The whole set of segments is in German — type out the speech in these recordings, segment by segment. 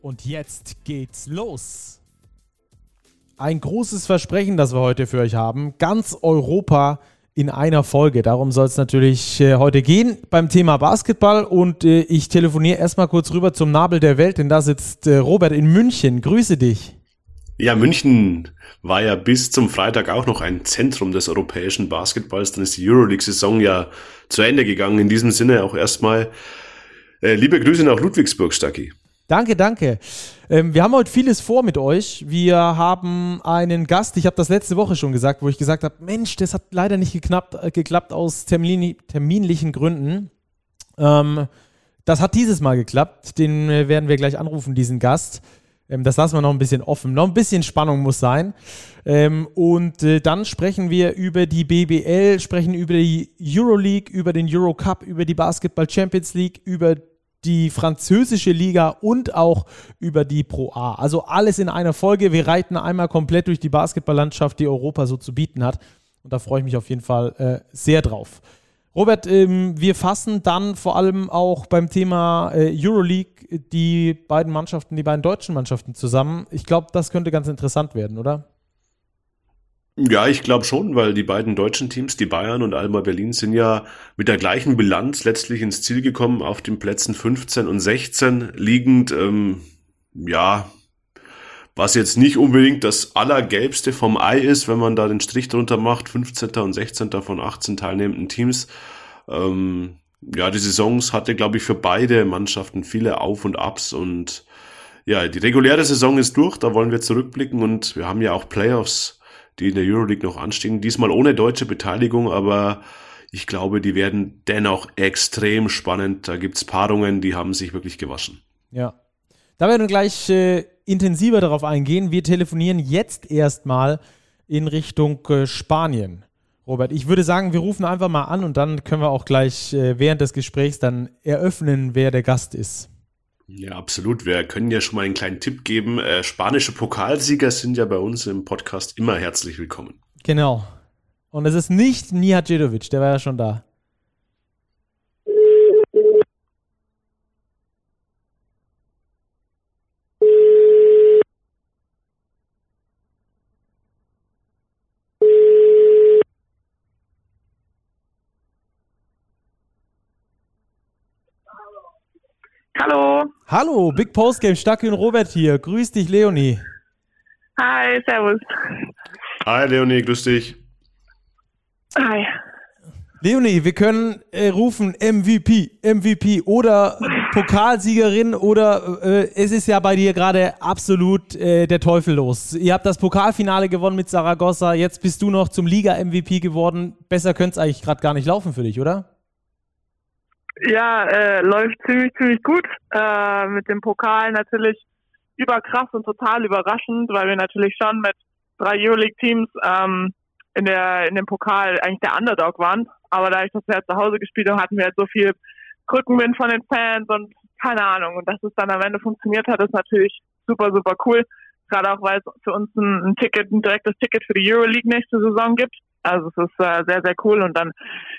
Und jetzt geht's los. Ein großes Versprechen, das wir heute für euch haben. Ganz Europa in einer Folge. Darum soll es natürlich äh, heute gehen beim Thema Basketball. Und äh, ich telefoniere erstmal kurz rüber zum Nabel der Welt, denn da sitzt äh, Robert in München. Grüße dich. Ja, München war ja bis zum Freitag auch noch ein Zentrum des europäischen Basketballs. Dann ist die Euroleague-Saison ja zu Ende gegangen. In diesem Sinne auch erstmal äh, liebe Grüße nach Ludwigsburg, Stacki. Danke, danke. Ähm, wir haben heute vieles vor mit euch. Wir haben einen Gast, ich habe das letzte Woche schon gesagt, wo ich gesagt habe, Mensch, das hat leider nicht geklappt, äh, geklappt aus termin, terminlichen Gründen. Ähm, das hat dieses Mal geklappt. Den äh, werden wir gleich anrufen, diesen Gast. Ähm, das lassen wir noch ein bisschen offen. Noch ein bisschen Spannung muss sein. Ähm, und äh, dann sprechen wir über die BBL, sprechen über die Euroleague, über den Eurocup, über die Basketball Champions League, über die französische Liga und auch über die Pro A. Also alles in einer Folge. Wir reiten einmal komplett durch die Basketballlandschaft, die Europa so zu bieten hat. Und da freue ich mich auf jeden Fall äh, sehr drauf. Robert, ähm, wir fassen dann vor allem auch beim Thema äh, Euroleague die beiden Mannschaften, die beiden deutschen Mannschaften zusammen. Ich glaube, das könnte ganz interessant werden, oder? Ja, ich glaube schon, weil die beiden deutschen Teams, die Bayern und Alba Berlin, sind ja mit der gleichen Bilanz letztlich ins Ziel gekommen, auf den Plätzen 15 und 16 liegend. Ähm, ja, was jetzt nicht unbedingt das Allergelbste vom Ei ist, wenn man da den Strich drunter macht, 15. und 16. von 18 teilnehmenden Teams. Ähm, ja, die Saisons hatte, glaube ich, für beide Mannschaften viele Auf und Abs und ja, die reguläre Saison ist durch, da wollen wir zurückblicken und wir haben ja auch Playoffs die in der Euroleague noch anstehen. Diesmal ohne deutsche Beteiligung, aber ich glaube, die werden dennoch extrem spannend. Da gibt's Paarungen, die haben sich wirklich gewaschen. Ja. Da werden wir gleich äh, intensiver darauf eingehen. Wir telefonieren jetzt erstmal in Richtung äh, Spanien. Robert, ich würde sagen, wir rufen einfach mal an und dann können wir auch gleich äh, während des Gesprächs dann eröffnen, wer der Gast ist. Ja, absolut. Wir können ja schon mal einen kleinen Tipp geben. Äh, spanische Pokalsieger sind ja bei uns im Podcast immer herzlich willkommen. Genau. Und es ist nicht Nihajedovic, der war ja schon da. Hallo. Hallo, Big Post Game, Stacke und Robert hier. Grüß dich, Leonie. Hi, servus. Hi, Leonie, grüß dich. Hi. Leonie, wir können äh, rufen MVP, MVP oder Pokalsiegerin oder äh, es ist ja bei dir gerade absolut äh, der Teufel los. Ihr habt das Pokalfinale gewonnen mit Saragossa, jetzt bist du noch zum Liga-MVP geworden. Besser könnte es eigentlich gerade gar nicht laufen für dich, oder? Ja, äh, läuft ziemlich, ziemlich gut. Äh, mit dem Pokal natürlich überkrass und total überraschend, weil wir natürlich schon mit drei Euroleague-Teams ähm, in der in dem Pokal eigentlich der Underdog waren. Aber da ich das ja zu Hause gespielt habe, hatten wir halt so viel Rückenwind von den Fans und keine Ahnung. Und dass es dann am Ende funktioniert hat, ist natürlich super, super cool. Gerade auch, weil es für uns ein, ein Ticket, ein direktes Ticket für die Euroleague nächste Saison gibt. Also es ist äh, sehr, sehr cool. Und dann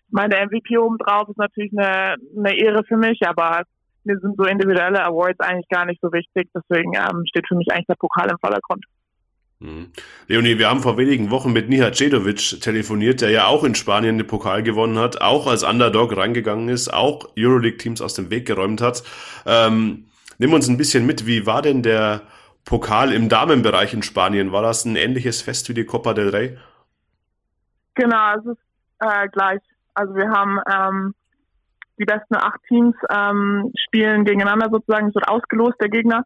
meine MVP obendrauf ist natürlich eine, eine Ehre für mich, aber mir sind so individuelle Awards eigentlich gar nicht so wichtig. Deswegen ähm, steht für mich eigentlich der Pokal im Vordergrund. Mhm. Leonie, wir haben vor wenigen Wochen mit Nihat Cedovic telefoniert, der ja auch in Spanien den Pokal gewonnen hat, auch als Underdog reingegangen ist, auch Euroleague-Teams aus dem Weg geräumt hat. Ähm, nimm uns ein bisschen mit, wie war denn der Pokal im Damenbereich in Spanien? War das ein ähnliches Fest wie die Copa del Rey? Genau, es ist äh, gleich. Also wir haben ähm, die besten acht Teams ähm, spielen gegeneinander sozusagen, es wird ausgelost, der Gegner.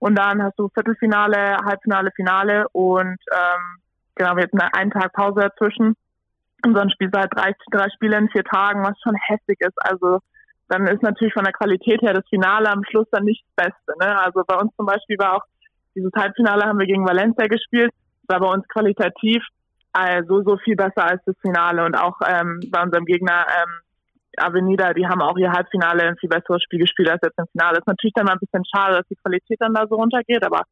Und dann hast du Viertelfinale, Halbfinale, Finale und ähm, genau, wir hatten einen Tag Pause dazwischen. Und dann spielst du halt drei, drei Spiele in vier Tagen, was schon heftig ist. Also dann ist natürlich von der Qualität her das Finale am Schluss dann nicht das Beste. Ne? Also bei uns zum Beispiel war auch dieses Halbfinale haben wir gegen Valencia gespielt. Das war bei uns qualitativ also so viel besser als das Finale und auch ähm, bei unserem Gegner ähm, Avenida, die haben auch ihr Halbfinale ein viel besseres Spiel gespielt als jetzt im Finale. Ist natürlich dann mal ein bisschen schade, dass die Qualität dann da so runtergeht, aber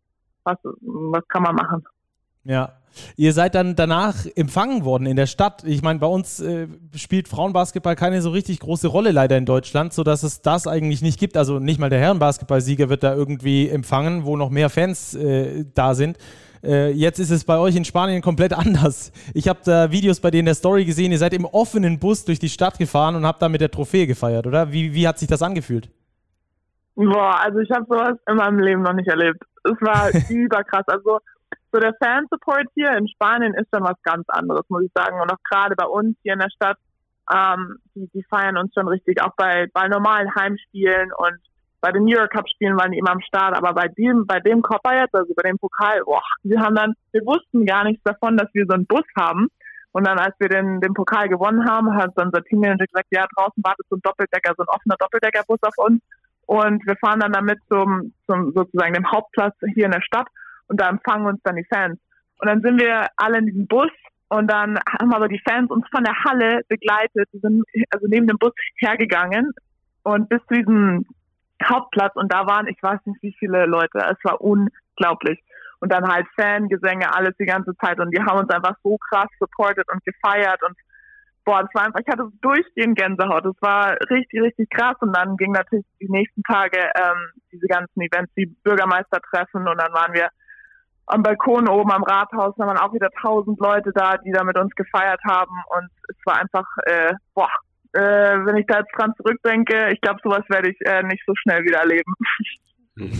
was, was kann man machen? Ja. Ihr seid dann danach empfangen worden in der Stadt. Ich meine, bei uns äh, spielt Frauenbasketball keine so richtig große Rolle leider in Deutschland, sodass es das eigentlich nicht gibt. Also nicht mal der Herrenbasketballsieger wird da irgendwie empfangen, wo noch mehr Fans äh, da sind. Äh, jetzt ist es bei euch in Spanien komplett anders. Ich habe da Videos bei dir in der Story gesehen. Ihr seid im offenen Bus durch die Stadt gefahren und habt da mit der Trophäe gefeiert, oder? Wie, wie hat sich das angefühlt? Boah, also ich habe sowas in meinem Leben noch nicht erlebt. Es war überkrass. Also so der Fansupport hier in Spanien ist schon was ganz anderes, muss ich sagen. Und auch gerade bei uns hier in der Stadt, ähm, die, die feiern uns schon richtig, auch bei, bei normalen Heimspielen und bei den New York Cup Spielen waren die immer am Start, aber bei dem, bei dem Copper jetzt, also bei dem Pokal, boah, wir haben dann, wir wussten gar nichts davon, dass wir so einen Bus haben. Und dann, als wir den, den Pokal gewonnen haben, hat unser Teammanager gesagt, ja, draußen wartet so ein Doppeldecker, so ein offener Doppeldeckerbus auf uns. Und wir fahren dann damit zum, zum sozusagen dem Hauptplatz hier in der Stadt und da empfangen uns dann die Fans. Und dann sind wir alle in diesem Bus und dann haben aber die Fans uns von der Halle begleitet, die sind also neben dem Bus hergegangen und bis zu diesem Hauptplatz und da waren, ich weiß nicht wie viele Leute, es war unglaublich. Und dann halt Fangesänge, alles die ganze Zeit und die haben uns einfach so krass supportet und gefeiert und boah, das war einfach, ich hatte durchgehend Gänsehaut. Das war richtig, richtig krass. Und dann ging natürlich die nächsten Tage ähm, diese ganzen Events, die Bürgermeistertreffen und dann waren wir am Balkon oben am Rathaus, da waren auch wieder tausend Leute da, die da mit uns gefeiert haben und es war einfach, äh, boah, äh, wenn ich da jetzt dran zurückdenke, ich glaube, sowas werde ich äh, nicht so schnell wieder erleben.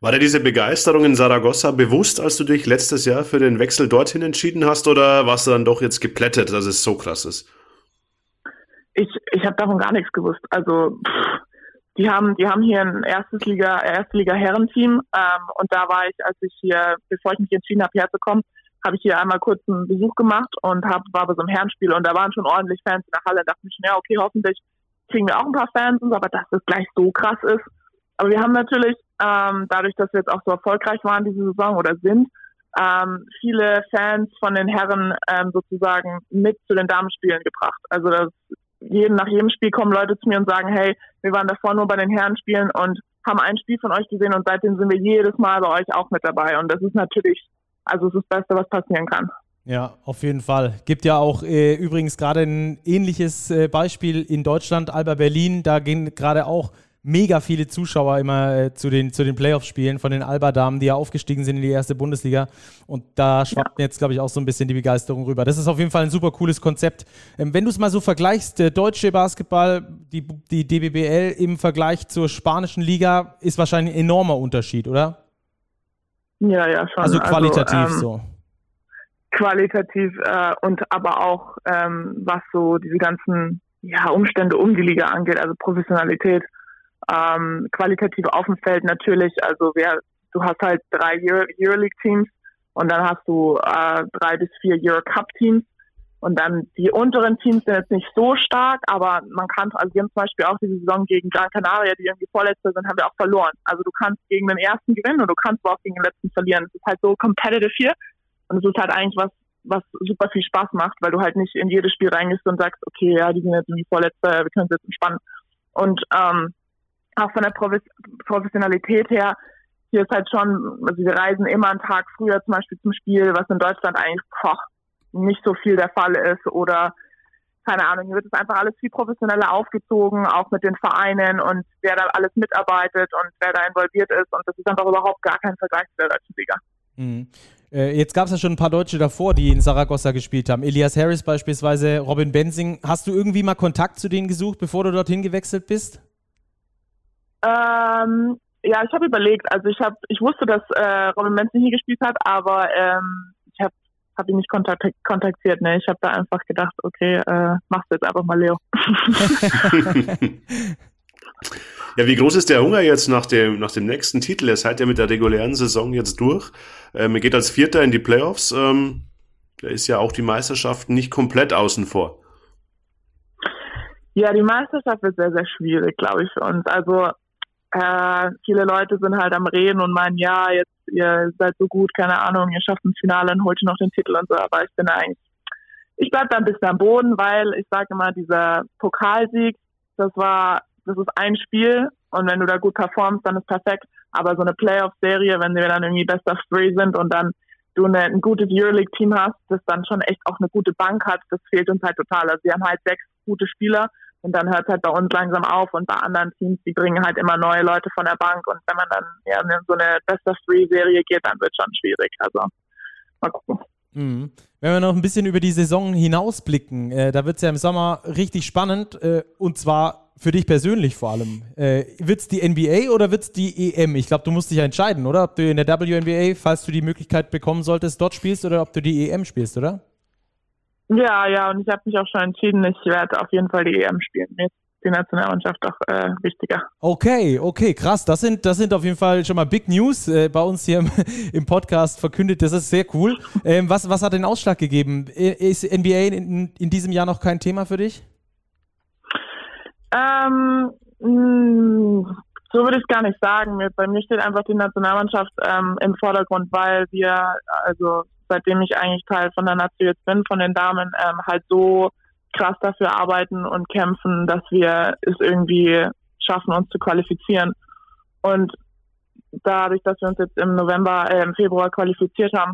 War dir diese Begeisterung in Saragossa bewusst, als du dich letztes Jahr für den Wechsel dorthin entschieden hast, oder warst du dann doch jetzt geplättet, dass es so krass ist? Ich, ich habe davon gar nichts gewusst. Also pff, die haben, die haben hier ein erstes Liga, erste Liga Herrenteam ähm, und da war ich, als ich hier, bevor ich mich entschieden habe, herzukommen, habe ich hier einmal kurz einen Besuch gemacht und hab, war bei so einem Herrenspiel und da waren schon ordentlich Fans in der Halle. Da dachte ich ja, okay, hoffentlich kriegen wir auch ein paar Fans, aber dass das gleich so krass ist. Aber wir haben natürlich, ähm, dadurch, dass wir jetzt auch so erfolgreich waren diese Saison oder sind, ähm, viele Fans von den Herren ähm, sozusagen mit zu den Damenspielen gebracht. Also das jeden, nach jedem Spiel kommen Leute zu mir und sagen, hey, wir waren davor nur bei den Herrenspielen und haben ein Spiel von euch gesehen und seitdem sind wir jedes Mal bei euch auch mit dabei. Und das ist natürlich, also es ist das Beste, was passieren kann. Ja, auf jeden Fall. Gibt ja auch äh, übrigens gerade ein ähnliches äh, Beispiel in Deutschland, Alba Berlin. Da gehen gerade auch mega viele Zuschauer immer äh, zu den, zu den Playoff-Spielen von den Alba-Damen, die ja aufgestiegen sind in die erste Bundesliga. Und da schwappt ja. jetzt, glaube ich, auch so ein bisschen die Begeisterung rüber. Das ist auf jeden Fall ein super cooles Konzept. Ähm, wenn du es mal so vergleichst, der deutsche Basketball, die, die DBBL im Vergleich zur spanischen Liga, ist wahrscheinlich ein enormer Unterschied, oder? Ja, ja, schon. Also qualitativ also, ähm, so. Qualitativ äh, und aber auch ähm, was so diese ganzen ja, Umstände um die Liga angeht, also Professionalität ähm, qualitativ auf dem Feld natürlich. Also wer, du hast halt drei Euroleague-Teams und dann hast du äh, drei bis vier Euro-Cup-Teams. Und dann die unteren Teams sind jetzt nicht so stark, aber man kann, also wir haben zum Beispiel auch diese Saison gegen Gran Canaria, die irgendwie Vorletzte sind, haben wir auch verloren. Also du kannst gegen den ersten gewinnen und du kannst aber auch gegen den letzten verlieren. Es ist halt so competitive hier und es ist halt eigentlich was, was super viel Spaß macht, weil du halt nicht in jedes Spiel reingehst und sagst, okay, ja, die sind jetzt irgendwie Vorletzte, wir können es jetzt entspannen. Und ähm, auch von der Professionalität her, hier ist halt schon, also wir reisen immer einen Tag früher zum Beispiel zum Spiel, was in Deutschland eigentlich boah, nicht so viel der Fall ist oder keine Ahnung, hier wird es einfach alles viel professioneller aufgezogen, auch mit den Vereinen und wer da alles mitarbeitet und wer da involviert ist und das ist einfach überhaupt gar kein Vergleich zu der deutschen Liga. Mhm. Äh, jetzt gab es ja schon ein paar Deutsche davor, die in Saragossa gespielt haben. Elias Harris beispielsweise, Robin Benzing. Hast du irgendwie mal Kontakt zu denen gesucht, bevor du dorthin gewechselt bist? Ähm, ja, ich habe überlegt. Also ich habe, ich wusste, dass äh, Robin Benson hier gespielt hat, aber ähm, habe hab ihn nicht kontakt kontaktiert. Ne? Ich habe da einfach gedacht, okay, äh, machst du jetzt einfach mal Leo. ja, wie groß ist der Hunger jetzt nach dem, nach dem nächsten Titel? Ihr seid ja mit der regulären Saison jetzt durch. Ähm, ihr geht als Vierter in die Playoffs. Ähm, da ist ja auch die Meisterschaft nicht komplett außen vor. Ja, die Meisterschaft wird sehr, sehr schwierig, glaube ich, für uns. Also äh, viele Leute sind halt am Reden und meinen, ja, jetzt, ihr seid so gut, keine Ahnung, ihr schafft ein Finale und holt noch den Titel und so, aber ich bin eigentlich, ich bleib da ein bisschen am Boden, weil ich sage immer, dieser Pokalsieg, das war, das ist ein Spiel und wenn du da gut performst, dann ist perfekt, aber so eine Playoff-Serie, wenn wir dann irgendwie Best of Three sind und dann du eine, ein gutes Euroleague-Team hast, das dann schon echt auch eine gute Bank hat, das fehlt uns halt total. Also wir haben halt sechs gute Spieler und dann hört es halt bei uns langsam auf und bei anderen Teams, die bringen halt immer neue Leute von der Bank und wenn man dann ja in so eine Best of Three Serie geht, dann wird es schon schwierig. Also mal gucken. Mhm. Wenn wir noch ein bisschen über die Saison hinausblicken, äh, da wird es ja im Sommer richtig spannend äh, und zwar für dich persönlich vor allem. Äh, wird es die NBA oder wird es die EM? Ich glaube, du musst dich ja entscheiden, oder? Ob du in der WNBA, falls du die Möglichkeit bekommen solltest, dort spielst oder ob du die EM spielst, oder? Ja, ja, und ich habe mich auch schon entschieden, ich werde auf jeden Fall die EM spielen. Mir ist die Nationalmannschaft auch äh, wichtiger. Okay, okay, krass. Das sind, das sind auf jeden Fall schon mal Big News äh, bei uns hier im, im, Podcast verkündet. Das ist sehr cool. Ähm, was, was hat den Ausschlag gegeben? Ist NBA in, in diesem Jahr noch kein Thema für dich? Ähm, mh, mm, so würde ich es gar nicht sagen. Bei mir steht einfach die Nationalmannschaft ähm, im Vordergrund, weil wir, also seitdem ich eigentlich Teil von der Nazi jetzt bin, von den Damen, ähm, halt so krass dafür arbeiten und kämpfen, dass wir es irgendwie schaffen, uns zu qualifizieren. Und dadurch, dass wir uns jetzt im November, äh, im Februar qualifiziert haben,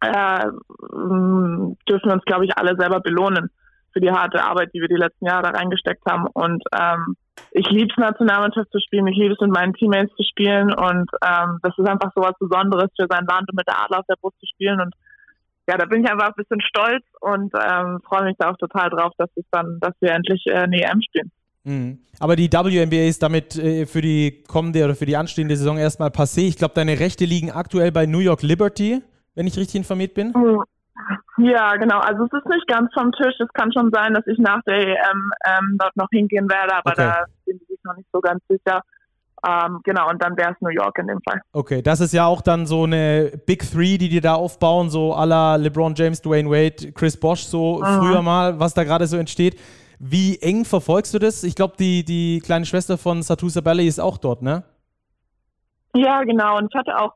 äh, dürfen wir uns, glaube ich, alle selber belohnen für die harte Arbeit, die wir die letzten Jahre reingesteckt haben. Und ähm, ich liebe es, Nationalmannschaft zu spielen. Ich liebe es, mit meinen Teammates zu spielen. Und ähm, das ist einfach so was Besonderes für sein Land und mit der Adler auf der Brust zu spielen. Und ja, da bin ich einfach ein bisschen stolz und ähm, freue mich da auch total drauf, dass es dann, dass wir endlich äh, eine EM spielen. Mhm. Aber die WNBA ist damit äh, für die kommende oder für die anstehende Saison erstmal passé. Ich glaube, deine Rechte liegen aktuell bei New York Liberty, wenn ich richtig informiert bin. Mhm. Ja, genau. Also es ist nicht ganz vom Tisch. Es kann schon sein, dass ich nach der EM ähm, dort noch hingehen werde, aber okay. da sie sich noch nicht so ganz sicher. Ähm, genau, und dann wäre es New York in dem Fall. Okay, das ist ja auch dann so eine Big Three, die die da aufbauen, so à la LeBron James, Dwayne Wade, Chris Bosch, so mhm. früher mal, was da gerade so entsteht. Wie eng verfolgst du das? Ich glaube, die, die kleine Schwester von Satu Sabelli ist auch dort, ne? Ja, genau. Und ich hatte auch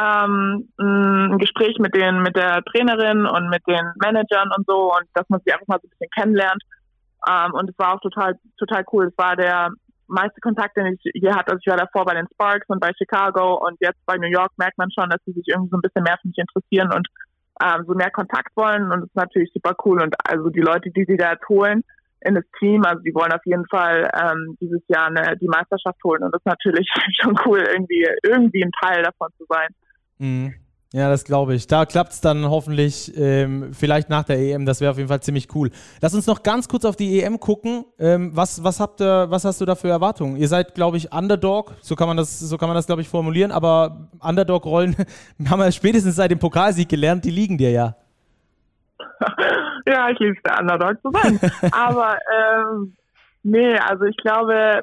ähm, ein Gespräch mit den, mit der Trainerin und mit den Managern und so und dass man sie einfach mal so ein bisschen kennenlernt. Ähm, und es war auch total, total cool. Es war der meiste Kontakt, den ich je hatte. Also ich war davor bei den Sparks und bei Chicago und jetzt bei New York merkt man schon, dass sie sich irgendwie so ein bisschen mehr für mich interessieren und ähm, so mehr Kontakt wollen und das ist natürlich super cool. Und also die Leute, die sie da jetzt holen in das Team, also die wollen auf jeden Fall ähm, dieses Jahr eine, die Meisterschaft holen und das ist natürlich schon cool, irgendwie, irgendwie ein Teil davon zu sein. Mhm. Ja, das glaube ich. Da klappt es dann hoffentlich ähm, vielleicht nach der EM. Das wäre auf jeden Fall ziemlich cool. Lass uns noch ganz kurz auf die EM gucken. Ähm, was, was, habt ihr, was hast du da für Erwartungen? Ihr seid, glaube ich, Underdog. So kann man das, so kann man das, glaube ich, formulieren. Aber Underdog-Rollen haben wir spätestens seit dem Pokalsieg gelernt. Die liegen dir ja. ja, ich liebe es, der Underdog zu sein. Aber ähm, nee, also ich glaube,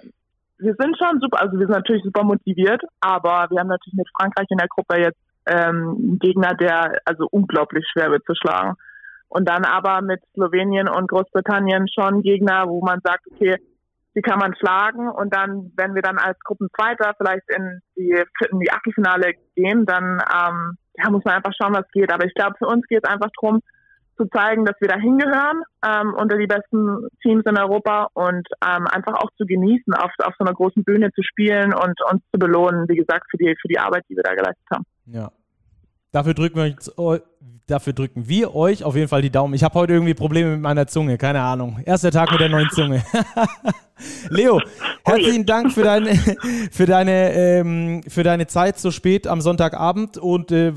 wir sind schon super, also wir sind natürlich super motiviert, aber wir haben natürlich mit Frankreich in der Gruppe jetzt ähm, Gegner, der also unglaublich schwer wird zu schlagen. Und dann aber mit Slowenien und Großbritannien schon Gegner, wo man sagt, okay, die kann man schlagen und dann, wenn wir dann als Gruppenzweiter vielleicht in die, in die Achtelfinale gehen, dann ähm, ja, muss man einfach schauen, was geht. Aber ich glaube, für uns geht es einfach darum, zu zeigen, dass wir da hingehören ähm, unter die besten Teams in Europa und ähm, einfach auch zu genießen, auf, auf so einer großen Bühne zu spielen und uns zu belohnen, wie gesagt, für die, für die Arbeit, die wir da geleistet haben. Ja. Dafür drücken, wir oh, dafür drücken wir euch auf jeden Fall die Daumen. Ich habe heute irgendwie Probleme mit meiner Zunge, keine Ahnung. Erster Tag mit der neuen Zunge. Leo, herzlichen Dank für deine, für deine, ähm, für deine Zeit so spät am Sonntagabend und äh,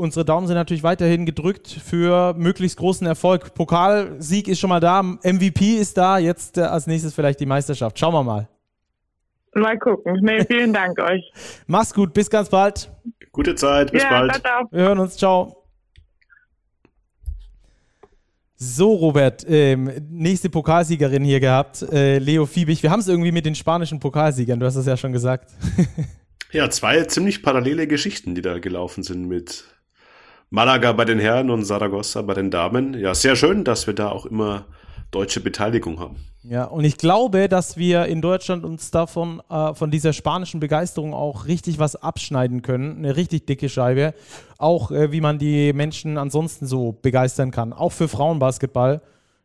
unsere Daumen sind natürlich weiterhin gedrückt für möglichst großen Erfolg. Pokalsieg ist schon mal da, MVP ist da, jetzt äh, als nächstes vielleicht die Meisterschaft. Schauen wir mal. Mal gucken. Nee, vielen Dank euch. Mach's gut, bis ganz bald. Gute Zeit, bis ja, bald. Ciao, ciao. Wir hören uns, ciao. So, Robert, ähm, nächste Pokalsiegerin hier gehabt, äh, Leo Fiebig. Wir haben es irgendwie mit den spanischen Pokalsiegern, du hast es ja schon gesagt. ja, zwei ziemlich parallele Geschichten, die da gelaufen sind mit Malaga bei den Herren und Saragossa bei den Damen. Ja, sehr schön, dass wir da auch immer deutsche Beteiligung haben. Ja, und ich glaube, dass wir in Deutschland uns davon, äh, von dieser spanischen Begeisterung auch richtig was abschneiden können. Eine richtig dicke Scheibe. Auch äh, wie man die Menschen ansonsten so begeistern kann. Auch für Frauenbasketball.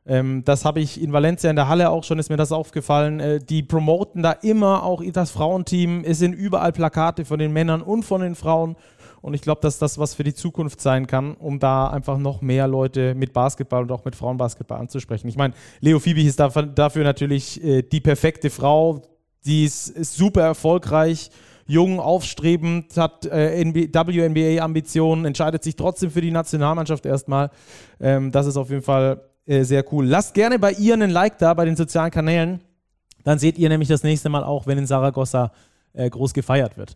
Ähm, das habe ich in Valencia in der Halle auch schon, ist mir das aufgefallen. Äh, die promoten da immer auch das Frauenteam. Es sind überall Plakate von den Männern und von den Frauen. Und ich glaube, dass das was für die Zukunft sein kann, um da einfach noch mehr Leute mit Basketball und auch mit Frauenbasketball anzusprechen. Ich meine, Leo Fiebig ist dafür natürlich äh, die perfekte Frau. Die ist, super erfolgreich jung, aufstrebend, hat äh, WNBA-Ambitionen, entscheidet sich trotzdem für die Nationalmannschaft erstmal. Ähm, das ist auf jeden Fall äh, sehr cool. Lasst gerne bei ihr einen Like da bei den sozialen Kanälen. Dann seht ihr nämlich das nächste Mal auch, wenn in Saragossa groß gefeiert wird.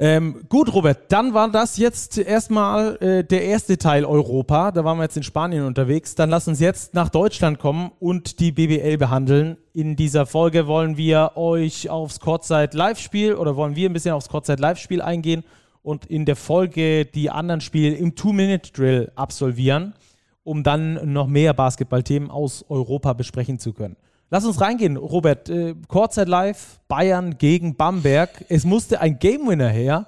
Ähm, gut, Robert, dann war das jetzt erstmal äh, der erste Teil Europa. Da waren wir jetzt in Spanien unterwegs. Dann lass uns jetzt nach Deutschland kommen und die BBL behandeln. In dieser Folge wollen wir euch aufs Kurzzeit Live-Spiel oder wollen wir ein bisschen aufs Kurzzeit Live-Spiel eingehen und in der Folge die anderen Spiele im Two-Minute-Drill absolvieren, um dann noch mehr Basketballthemen aus Europa besprechen zu können. Lass uns reingehen, Robert. Äh, live, Bayern gegen Bamberg. Es musste ein Game Winner her,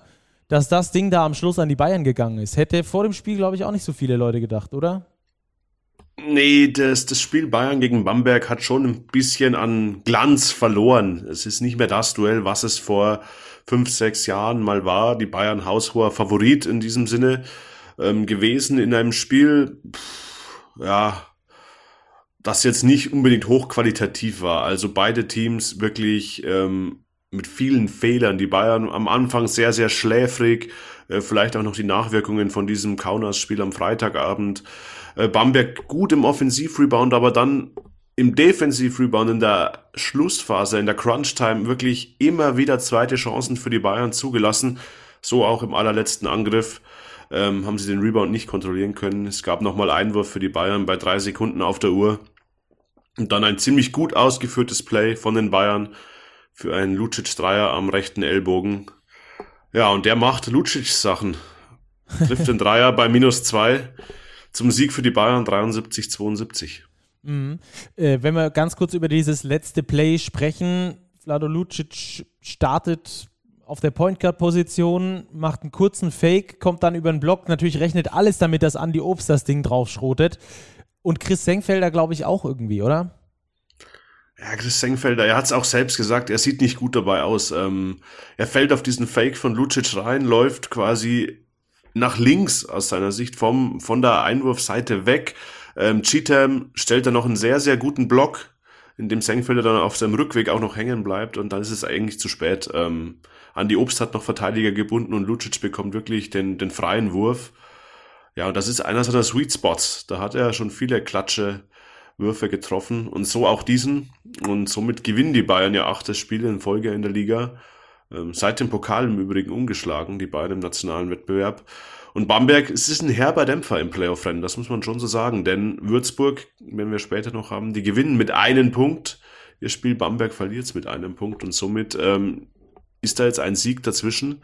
dass das Ding da am Schluss an die Bayern gegangen ist. Hätte vor dem Spiel, glaube ich, auch nicht so viele Leute gedacht, oder? Nee, das, das Spiel Bayern gegen Bamberg hat schon ein bisschen an Glanz verloren. Es ist nicht mehr das Duell, was es vor fünf, sechs Jahren mal war. Die Bayern haushoher Favorit in diesem Sinne ähm, gewesen in einem Spiel. Pff, ja, das jetzt nicht unbedingt hochqualitativ war. Also beide Teams wirklich ähm, mit vielen Fehlern. Die Bayern am Anfang sehr, sehr schläfrig. Äh, vielleicht auch noch die Nachwirkungen von diesem Kaunas-Spiel am Freitagabend. Äh, Bamberg gut im Offensivrebound, aber dann im Defensivrebound in der Schlussphase, in der Crunch-Time wirklich immer wieder zweite Chancen für die Bayern zugelassen. So auch im allerletzten Angriff ähm, haben sie den Rebound nicht kontrollieren können. Es gab nochmal Einwurf für die Bayern bei drei Sekunden auf der Uhr. Und dann ein ziemlich gut ausgeführtes Play von den Bayern für einen Lucic-Dreier am rechten Ellbogen. Ja, und der macht Lucic-Sachen. Trifft den Dreier bei minus zwei zum Sieg für die Bayern 73-72. Mhm. Äh, wenn wir ganz kurz über dieses letzte Play sprechen, Vlado Lucic startet auf der Point Guard Position, macht einen kurzen Fake, kommt dann über den Block. Natürlich rechnet alles damit, dass Andy Obst das Ding draufschrotet. Und Chris Senkfelder, glaube ich, auch irgendwie, oder? Ja, Chris Senkfelder, er hat es auch selbst gesagt, er sieht nicht gut dabei aus. Ähm, er fällt auf diesen Fake von Lucic rein, läuft quasi nach links aus seiner Sicht vom, von der Einwurfseite weg. Ähm, Cheatham stellt da noch einen sehr, sehr guten Block, in dem Senkfelder dann auf seinem Rückweg auch noch hängen bleibt und dann ist es eigentlich zu spät. Ähm, Andi Obst hat noch Verteidiger gebunden und Lucic bekommt wirklich den, den freien Wurf. Ja, und das ist einer seiner Sweet Spots. Da hat er schon viele Klatsche Würfe getroffen und so auch diesen. Und somit gewinnen die Bayern ja achtes Spiel in Folge in der Liga. Ähm, seit dem Pokal im Übrigen umgeschlagen, die beiden im nationalen Wettbewerb. Und Bamberg, es ist ein herber Dämpfer im Playoff-Rennen, das muss man schon so sagen. Denn Würzburg, wenn wir später noch haben, die gewinnen mit einem Punkt. Ihr Spiel Bamberg verliert es mit einem Punkt und somit ähm, ist da jetzt ein Sieg dazwischen.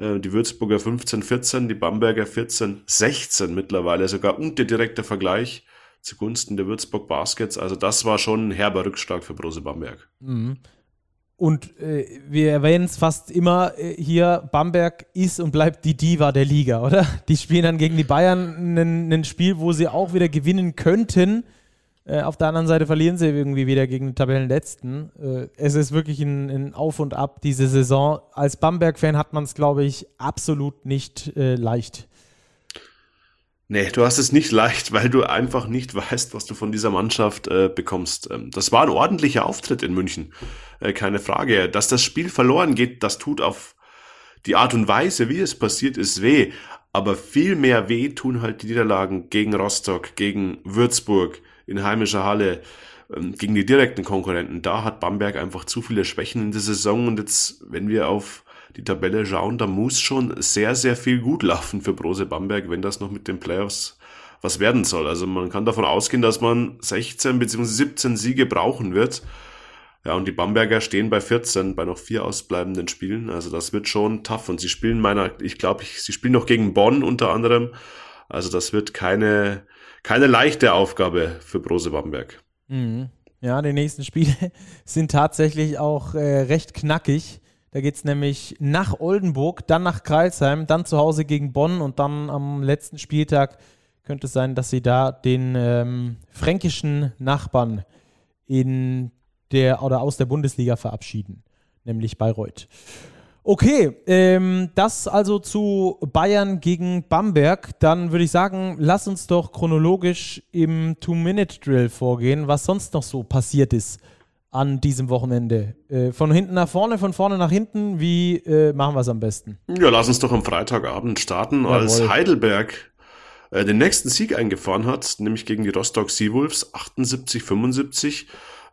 Äh, die Würzburger 15-14, die Bamberger 14-16 mittlerweile, sogar und der direkte Vergleich zugunsten der Würzburg Baskets. Also das war schon ein herber Rückschlag für Brose Bamberg. Mhm. Und äh, wir erwähnen es fast immer äh, hier, Bamberg ist und bleibt die Diva der Liga, oder? Die spielen dann gegen die Bayern ein Spiel, wo sie auch wieder gewinnen könnten. Äh, auf der anderen Seite verlieren sie irgendwie wieder gegen den Tabellenletzten. Äh, es ist wirklich ein, ein, Auf und Ab diese Saison. Als Bamberg-Fan hat man es, glaube ich, absolut nicht äh, leicht. Nee, du hast es nicht leicht, weil du einfach nicht weißt, was du von dieser Mannschaft äh, bekommst. Ähm, das war ein ordentlicher Auftritt in München, äh, keine Frage. Dass das Spiel verloren geht, das tut auf die Art und Weise, wie es passiert ist, weh. Aber viel mehr weh tun halt die Niederlagen gegen Rostock, gegen Würzburg, in heimischer Halle ähm, gegen die direkten Konkurrenten. Da hat Bamberg einfach zu viele Schwächen in der Saison und jetzt, wenn wir auf die Tabelle schauen, da muss schon sehr, sehr viel gut laufen für Brose Bamberg, wenn das noch mit den Playoffs was werden soll. Also man kann davon ausgehen, dass man 16 bzw. 17 Siege brauchen wird. Ja, und die Bamberger stehen bei 14, bei noch vier ausbleibenden Spielen. Also das wird schon tough. Und sie spielen meiner, ich glaube, sie spielen noch gegen Bonn unter anderem. Also das wird keine, keine leichte Aufgabe für Brose Bamberg. Mhm. Ja, die nächsten Spiele sind tatsächlich auch äh, recht knackig. Da geht es nämlich nach Oldenburg, dann nach Kreilsheim, dann zu Hause gegen Bonn und dann am letzten Spieltag könnte es sein, dass sie da den ähm, fränkischen Nachbarn in der oder aus der Bundesliga verabschieden, nämlich Bayreuth. Okay, ähm, das also zu Bayern gegen Bamberg. Dann würde ich sagen, lass uns doch chronologisch im Two-Minute-Drill vorgehen, was sonst noch so passiert ist an diesem Wochenende. Äh, von hinten nach vorne, von vorne nach hinten, wie äh, machen wir es am besten? Ja, lass uns doch am Freitagabend starten, Jawohl. als Heidelberg äh, den nächsten Sieg eingefahren hat, nämlich gegen die Rostock Seawolves 78-75.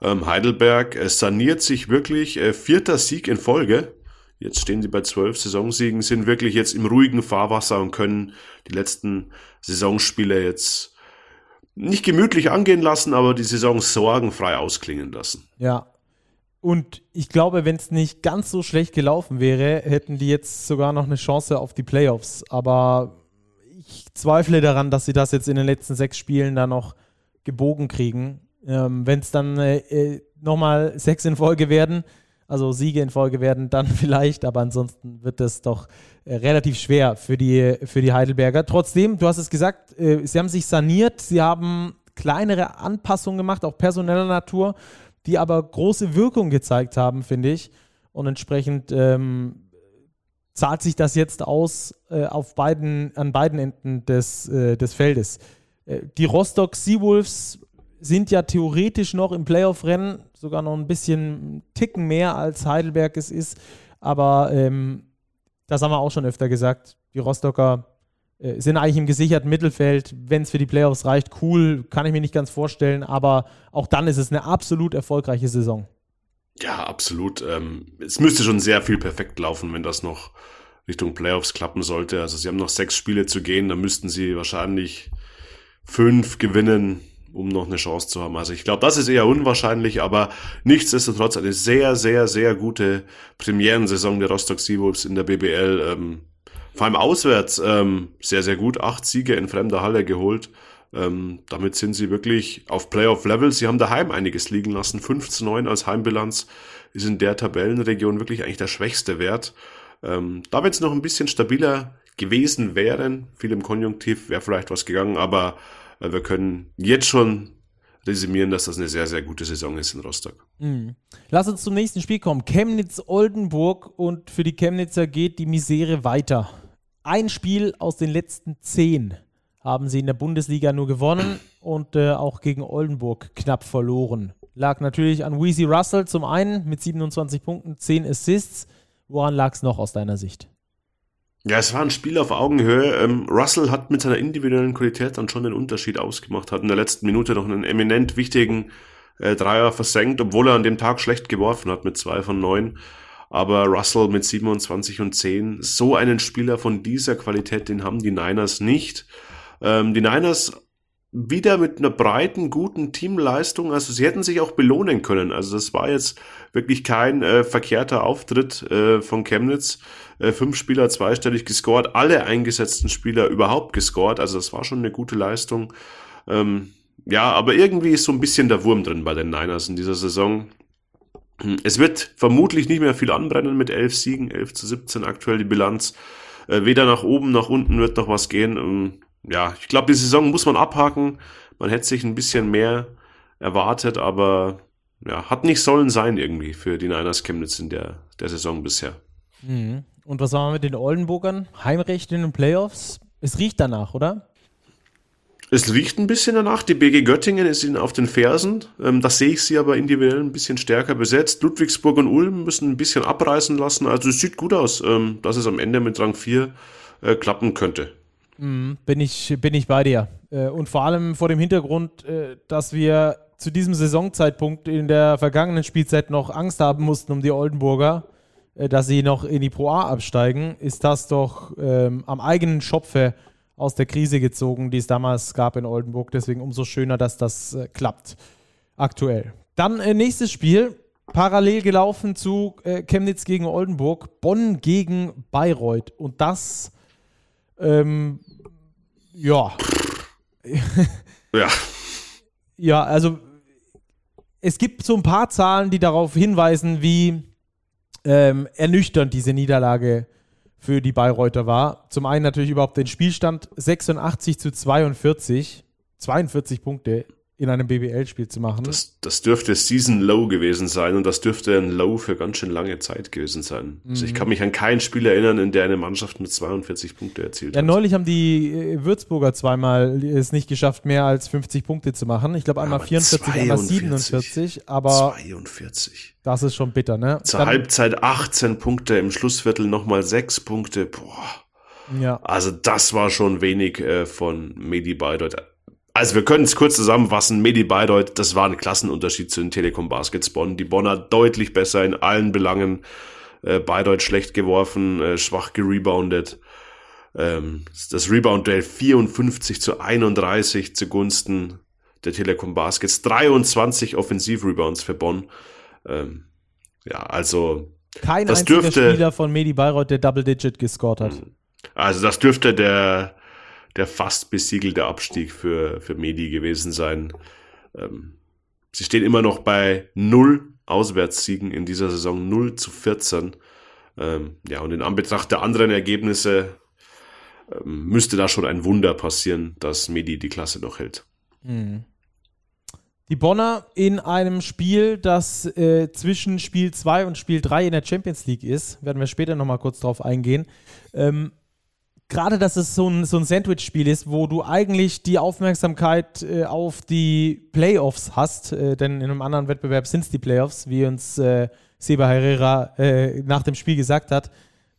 Ähm, Heidelberg äh, saniert sich wirklich äh, vierter Sieg in Folge Jetzt stehen sie bei zwölf Saisonsiegen, sind wirklich jetzt im ruhigen Fahrwasser und können die letzten Saisonspiele jetzt nicht gemütlich angehen lassen, aber die Saison sorgenfrei ausklingen lassen. Ja. Und ich glaube, wenn es nicht ganz so schlecht gelaufen wäre, hätten die jetzt sogar noch eine Chance auf die Playoffs. Aber ich zweifle daran, dass sie das jetzt in den letzten sechs Spielen da noch gebogen kriegen. Ähm, wenn es dann äh, äh nochmal sechs in Folge werden, also Siege in Folge werden dann vielleicht, aber ansonsten wird es doch äh, relativ schwer für die, für die Heidelberger. Trotzdem, du hast es gesagt, äh, sie haben sich saniert, sie haben kleinere Anpassungen gemacht, auch personeller Natur, die aber große Wirkung gezeigt haben, finde ich. Und entsprechend ähm, zahlt sich das jetzt aus äh, auf beiden, an beiden Enden des, äh, des Feldes. Äh, die Rostock Seawolves sind ja theoretisch noch im Playoff-Rennen, sogar noch ein bisschen Ticken mehr als Heidelberg es ist. Aber ähm, das haben wir auch schon öfter gesagt. Die Rostocker äh, sind eigentlich im gesicherten Mittelfeld. Wenn es für die Playoffs reicht, cool, kann ich mir nicht ganz vorstellen. Aber auch dann ist es eine absolut erfolgreiche Saison. Ja, absolut. Ähm, es müsste schon sehr viel perfekt laufen, wenn das noch Richtung Playoffs klappen sollte. Also sie haben noch sechs Spiele zu gehen, da müssten sie wahrscheinlich fünf gewinnen um noch eine Chance zu haben. Also ich glaube, das ist eher unwahrscheinlich, aber nichtsdestotrotz eine sehr, sehr, sehr gute Premierensaison der Rostock Seawolves in der BBL. Ähm, vor allem auswärts ähm, sehr, sehr gut. Acht Siege in fremder Halle geholt. Ähm, damit sind sie wirklich auf Playoff-Level. Sie haben daheim einiges liegen lassen. 5 zu 9 als Heimbilanz ist in der Tabellenregion wirklich eigentlich der schwächste Wert. Ähm, da wenn es noch ein bisschen stabiler gewesen wären, viel im Konjunktiv, wäre vielleicht was gegangen, aber weil wir können jetzt schon resümieren, dass das eine sehr, sehr gute Saison ist in Rostock. Mhm. Lass uns zum nächsten Spiel kommen. Chemnitz-Oldenburg und für die Chemnitzer geht die Misere weiter. Ein Spiel aus den letzten zehn haben sie in der Bundesliga nur gewonnen und äh, auch gegen Oldenburg knapp verloren. Lag natürlich an Weezy Russell zum einen mit 27 Punkten, 10 Assists. Woran lag es noch aus deiner Sicht? Ja, es war ein Spiel auf Augenhöhe. Ähm, Russell hat mit seiner individuellen Qualität dann schon den Unterschied ausgemacht, hat in der letzten Minute noch einen eminent wichtigen äh, Dreier versenkt, obwohl er an dem Tag schlecht geworfen hat mit zwei von neun. Aber Russell mit 27 und 10, so einen Spieler von dieser Qualität, den haben die Niners nicht. Ähm, die Niners wieder mit einer breiten, guten Teamleistung. Also sie hätten sich auch belohnen können. Also das war jetzt wirklich kein äh, verkehrter Auftritt äh, von Chemnitz. Äh, fünf Spieler zweistellig gescored, alle eingesetzten Spieler überhaupt gescored. Also das war schon eine gute Leistung. Ähm, ja, aber irgendwie ist so ein bisschen der Wurm drin bei den Niners in dieser Saison. Es wird vermutlich nicht mehr viel anbrennen mit elf Siegen, 11 zu 17 aktuell die Bilanz. Äh, weder nach oben noch unten wird noch was gehen. Ja, ich glaube, die Saison muss man abhaken. Man hätte sich ein bisschen mehr erwartet, aber ja, hat nicht sollen sein irgendwie für die Niners Chemnitz in der, der Saison bisher. Mhm. Und was haben wir mit den Oldenburgern? Heimrecht in den Playoffs? Es riecht danach, oder? Es riecht ein bisschen danach. Die BG Göttingen ist ihnen auf den Fersen. Ähm, das sehe ich sie aber individuell ein bisschen stärker besetzt. Ludwigsburg und Ulm müssen ein bisschen abreißen lassen. Also es sieht gut aus, ähm, dass es am Ende mit Rang 4 äh, klappen könnte. Mhm, bin, ich, bin ich bei dir. Äh, und vor allem vor dem Hintergrund, äh, dass wir zu diesem Saisonzeitpunkt in der vergangenen Spielzeit noch Angst haben mussten um die Oldenburger, äh, dass sie noch in die Pro A absteigen, ist das doch ähm, am eigenen Schopfe aus der Krise gezogen, die es damals gab in Oldenburg. Deswegen umso schöner, dass das klappt aktuell. Dann nächstes Spiel, parallel gelaufen zu äh, Chemnitz gegen Oldenburg, Bonn gegen Bayreuth. Und das ähm, ja. ja. Ja, also es gibt so ein paar Zahlen, die darauf hinweisen, wie ähm, ernüchternd diese Niederlage für die Bayreuther war. Zum einen natürlich überhaupt den Spielstand 86 zu 42, 42 Punkte in einem BBL-Spiel zu machen. Das, das dürfte Season Low gewesen sein und das dürfte ein Low für ganz schön lange Zeit gewesen sein. Mhm. Also ich mhm. kann mich an kein Spiel erinnern, in der eine Mannschaft mit 42 Punkte erzielt ja, hat. Ja, neulich haben die äh, Würzburger zweimal es nicht geschafft, mehr als 50 Punkte zu machen. Ich glaube einmal ja, 44, 42. einmal 47, aber 42. Das ist schon bitter, ne? Zur Dann, Halbzeit 18 Punkte, im Schlussviertel nochmal 6 Punkte. Boah. Ja. Also das war schon wenig äh, von Medi Bayreuth also wir können es kurz zusammenfassen. Medi Bayreuth, das war ein Klassenunterschied zu den Telekom Baskets Bonn. Die Bonner deutlich besser in allen Belangen. Äh, Bayreuth schlecht geworfen, äh, schwach gereboundet. Ähm, das Rebound-Duell 54 zu 31 zugunsten der Telekom Baskets. 23 Offensiv-Rebounds für Bonn. Ähm, ja, also kein das einziger dürfte, Spieler von Medi Bayreuth, der Double Digit gescored hat. Also das dürfte der der fast besiegelte Abstieg für, für Medi gewesen sein. Ähm, sie stehen immer noch bei null Auswärtssiegen in dieser Saison, 0 zu 14. Ähm, ja, und in Anbetracht der anderen Ergebnisse ähm, müsste da schon ein Wunder passieren, dass Medi die Klasse noch hält. Mhm. Die Bonner in einem Spiel, das äh, zwischen Spiel 2 und Spiel 3 in der Champions League ist, werden wir später nochmal kurz drauf eingehen, ähm, gerade, dass es so ein, so ein Sandwich-Spiel ist, wo du eigentlich die Aufmerksamkeit äh, auf die Playoffs hast, äh, denn in einem anderen Wettbewerb sind es die Playoffs, wie uns äh, Seba Herrera äh, nach dem Spiel gesagt hat,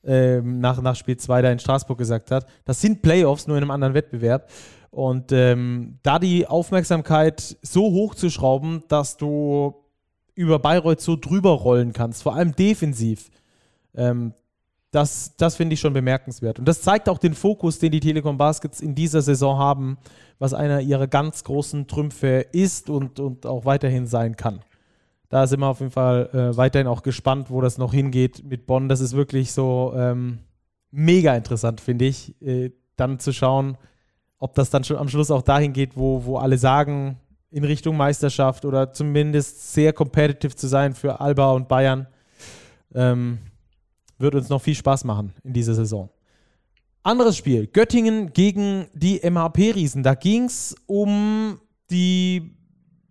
ähm, nach, nach Spiel 2 da in Straßburg gesagt hat. Das sind Playoffs, nur in einem anderen Wettbewerb. Und ähm, da die Aufmerksamkeit so hoch zu schrauben, dass du über Bayreuth so drüber rollen kannst, vor allem defensiv, ähm, das, das finde ich schon bemerkenswert. Und das zeigt auch den Fokus, den die Telekom Baskets in dieser Saison haben, was einer ihrer ganz großen Trümpfe ist und, und auch weiterhin sein kann. Da sind wir auf jeden Fall äh, weiterhin auch gespannt, wo das noch hingeht mit Bonn. Das ist wirklich so ähm, mega interessant, finde ich, äh, dann zu schauen, ob das dann schon am Schluss auch dahin geht, wo, wo alle sagen, in Richtung Meisterschaft oder zumindest sehr competitive zu sein für Alba und Bayern. Ähm, wird uns noch viel Spaß machen in dieser Saison. Anderes Spiel, Göttingen gegen die MHP-Riesen. Da ging es um die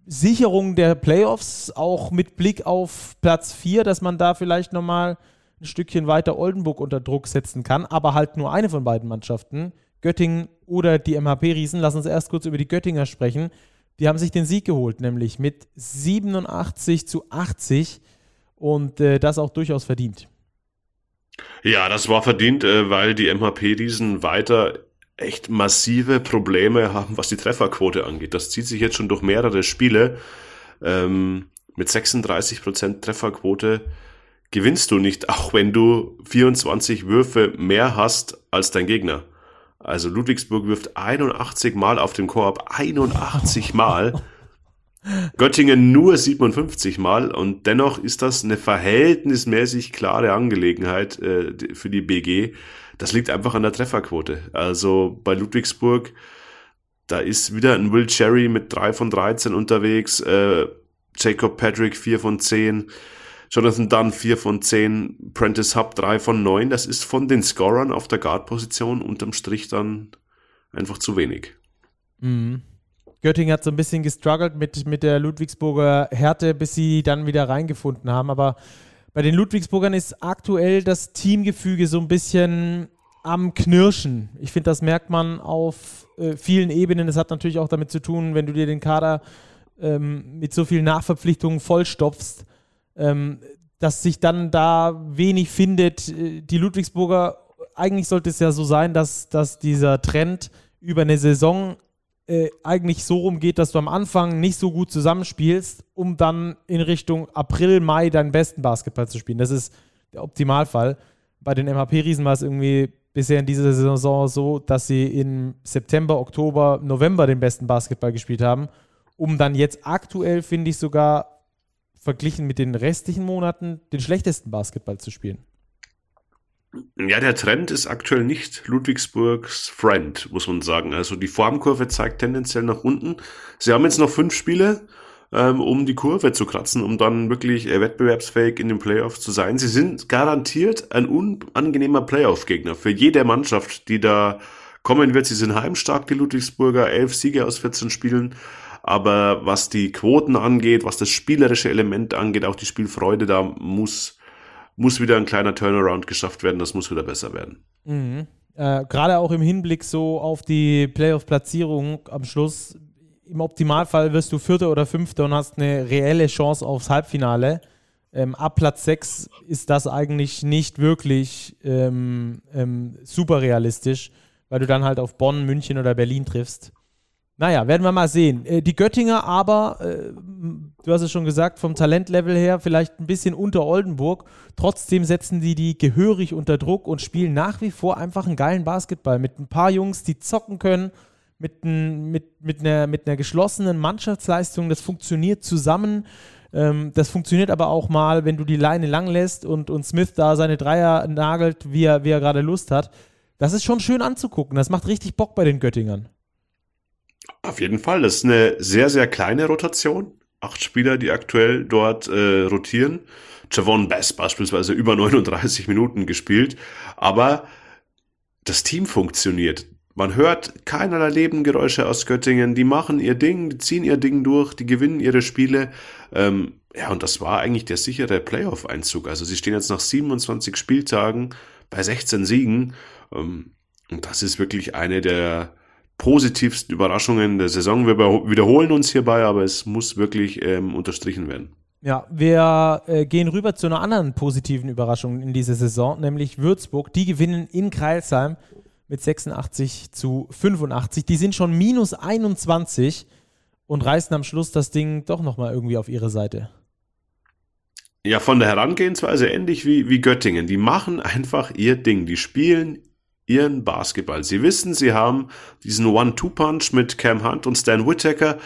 Sicherung der Playoffs, auch mit Blick auf Platz 4, dass man da vielleicht nochmal ein Stückchen weiter Oldenburg unter Druck setzen kann, aber halt nur eine von beiden Mannschaften, Göttingen oder die MHP-Riesen. Lass uns erst kurz über die Göttinger sprechen. Die haben sich den Sieg geholt, nämlich mit 87 zu 80 und äh, das auch durchaus verdient. Ja, das war verdient, äh, weil die MHP-Riesen weiter echt massive Probleme haben, was die Trefferquote angeht. Das zieht sich jetzt schon durch mehrere Spiele. Ähm, mit 36% Trefferquote gewinnst du nicht, auch wenn du 24 Würfe mehr hast als dein Gegner. Also Ludwigsburg wirft 81 Mal auf den Korb, 81 Mal. Göttingen nur 57 Mal und dennoch ist das eine verhältnismäßig klare Angelegenheit äh, für die BG. Das liegt einfach an der Trefferquote. Also bei Ludwigsburg, da ist wieder ein Will Cherry mit 3 von 13 unterwegs, äh, Jacob Patrick 4 von 10, Jonathan Dunn 4 von 10, Prentice Hub 3 von 9. Das ist von den Scorern auf der Guard-Position unterm Strich dann einfach zu wenig. Mhm. Göttingen hat so ein bisschen gestruggelt mit, mit der Ludwigsburger Härte, bis sie dann wieder reingefunden haben. Aber bei den Ludwigsburgern ist aktuell das Teamgefüge so ein bisschen am Knirschen. Ich finde, das merkt man auf äh, vielen Ebenen. Das hat natürlich auch damit zu tun, wenn du dir den Kader ähm, mit so vielen Nachverpflichtungen vollstopfst, ähm, dass sich dann da wenig findet. Äh, die Ludwigsburger, eigentlich sollte es ja so sein, dass, dass dieser Trend über eine Saison äh, eigentlich so rumgeht, dass du am Anfang nicht so gut zusammenspielst, um dann in Richtung April, Mai deinen besten Basketball zu spielen. Das ist der Optimalfall. Bei den MHP-Riesen war es irgendwie bisher in dieser Saison so, dass sie im September, Oktober, November den besten Basketball gespielt haben, um dann jetzt aktuell, finde ich, sogar verglichen mit den restlichen Monaten den schlechtesten Basketball zu spielen. Ja, der Trend ist aktuell nicht Ludwigsburgs Friend, muss man sagen. Also die Formkurve zeigt tendenziell nach unten. Sie haben jetzt noch fünf Spiele. Äh, ähm, um die Kurve zu kratzen, um dann wirklich äh, wettbewerbsfähig in den Playoffs zu sein. Sie sind garantiert ein unangenehmer Playoff-Gegner für jede Mannschaft, die da kommen wird. Sie sind heimstark, die Ludwigsburger, elf Siege aus 14 Spielen. Aber was die Quoten angeht, was das spielerische Element angeht, auch die Spielfreude, da muss, muss wieder ein kleiner Turnaround geschafft werden. Das muss wieder besser werden. Mhm. Äh, Gerade auch im Hinblick so auf die Playoff-Platzierung am Schluss. Im Optimalfall wirst du Vierter oder Fünfter und hast eine reelle Chance aufs Halbfinale. Ähm, ab Platz 6 ist das eigentlich nicht wirklich ähm, ähm, super realistisch, weil du dann halt auf Bonn, München oder Berlin triffst. Naja, werden wir mal sehen. Äh, die Göttinger aber, äh, du hast es schon gesagt, vom Talentlevel her vielleicht ein bisschen unter Oldenburg. Trotzdem setzen die die gehörig unter Druck und spielen nach wie vor einfach einen geilen Basketball mit ein paar Jungs, die zocken können, mit, ein, mit, mit, einer, mit einer geschlossenen Mannschaftsleistung. Das funktioniert zusammen. Ähm, das funktioniert aber auch mal, wenn du die Leine lang lässt und, und Smith da seine Dreier nagelt, wie er, wie er gerade Lust hat. Das ist schon schön anzugucken. Das macht richtig Bock bei den Göttingern. Auf jeden Fall. Das ist eine sehr, sehr kleine Rotation. Acht Spieler, die aktuell dort äh, rotieren. Javon Bass beispielsweise über 39 Minuten gespielt. Aber das Team funktioniert. Man hört keinerlei Nebengeräusche aus Göttingen. Die machen ihr Ding, die ziehen ihr Ding durch, die gewinnen ihre Spiele. Ähm, ja, und das war eigentlich der sichere Playoff-Einzug. Also sie stehen jetzt nach 27 Spieltagen bei 16 Siegen. Ähm, und das ist wirklich eine der positivsten Überraschungen der Saison. Wir wiederholen uns hierbei, aber es muss wirklich ähm, unterstrichen werden. Ja, wir äh, gehen rüber zu einer anderen positiven Überraschung in dieser Saison, nämlich Würzburg. Die gewinnen in Kreilsheim mit 86 zu 85. Die sind schon minus 21 und reißen am Schluss das Ding doch nochmal irgendwie auf ihre Seite. Ja, von der Herangehensweise ähnlich wie, wie Göttingen. Die machen einfach ihr Ding. Die spielen ihren Basketball. Sie wissen, sie haben diesen One-Two-Punch mit Cam Hunt und Stan Whittaker,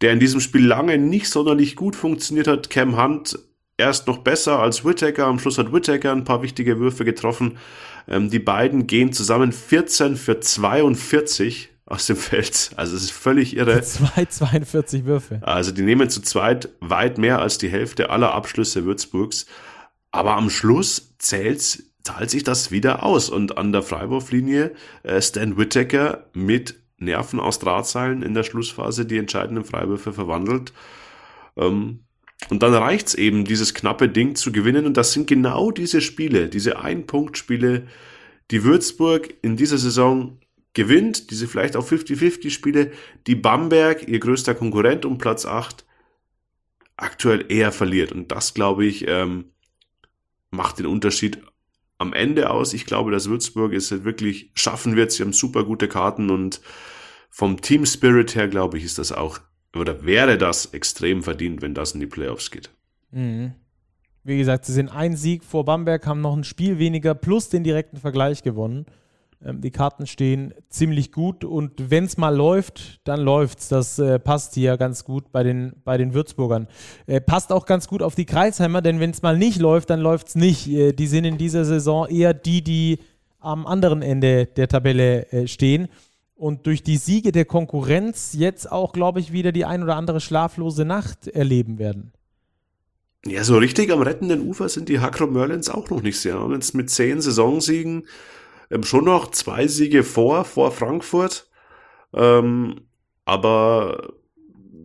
der in diesem Spiel lange nicht sonderlich gut funktioniert hat. Cam Hunt erst noch besser als Whittaker. Am Schluss hat Whittaker ein paar wichtige Würfe getroffen. Ähm, die beiden gehen zusammen 14 für 42 aus dem Feld. Also es ist völlig irre. Zwei 42 Würfe. Also die nehmen zu zweit weit mehr als die Hälfte aller Abschlüsse Würzburgs. Aber am Schluss zählt's zahlt sich das wieder aus. Und an der Freiwurflinie äh, Stan Whittaker mit Nerven aus Drahtseilen in der Schlussphase die entscheidenden Freiwürfe verwandelt. Ähm, und dann reicht's eben, dieses knappe Ding zu gewinnen. Und das sind genau diese Spiele, diese Ein-Punkt-Spiele, die Würzburg in dieser Saison gewinnt, diese vielleicht auch 50-50-Spiele, die Bamberg, ihr größter Konkurrent um Platz 8, aktuell eher verliert. Und das, glaube ich, ähm, macht den Unterschied am Ende aus. Ich glaube, dass Würzburg es wirklich schaffen wird. Sie haben super gute Karten und vom Team Spirit her, glaube ich, ist das auch, oder wäre das extrem verdient, wenn das in die Playoffs geht. Mhm. Wie gesagt, sie sind ein Sieg vor Bamberg, haben noch ein Spiel weniger plus den direkten Vergleich gewonnen. Ähm, die Karten stehen ziemlich gut und wenn es mal läuft, dann läuft's. Das äh, passt hier ganz gut bei den, bei den Würzburgern. Äh, passt auch ganz gut auf die Kreisheimer, denn wenn es mal nicht läuft, dann läuft es nicht. Äh, die sind in dieser Saison eher die, die am anderen Ende der Tabelle äh, stehen. Und durch die Siege der Konkurrenz jetzt auch, glaube ich, wieder die ein oder andere schlaflose Nacht erleben werden. Ja, so richtig am rettenden Ufer sind die Hakro Merlins auch noch nicht. Haben jetzt mit zehn Saisonsiegen ähm, schon noch zwei Siege vor, vor Frankfurt. Ähm, aber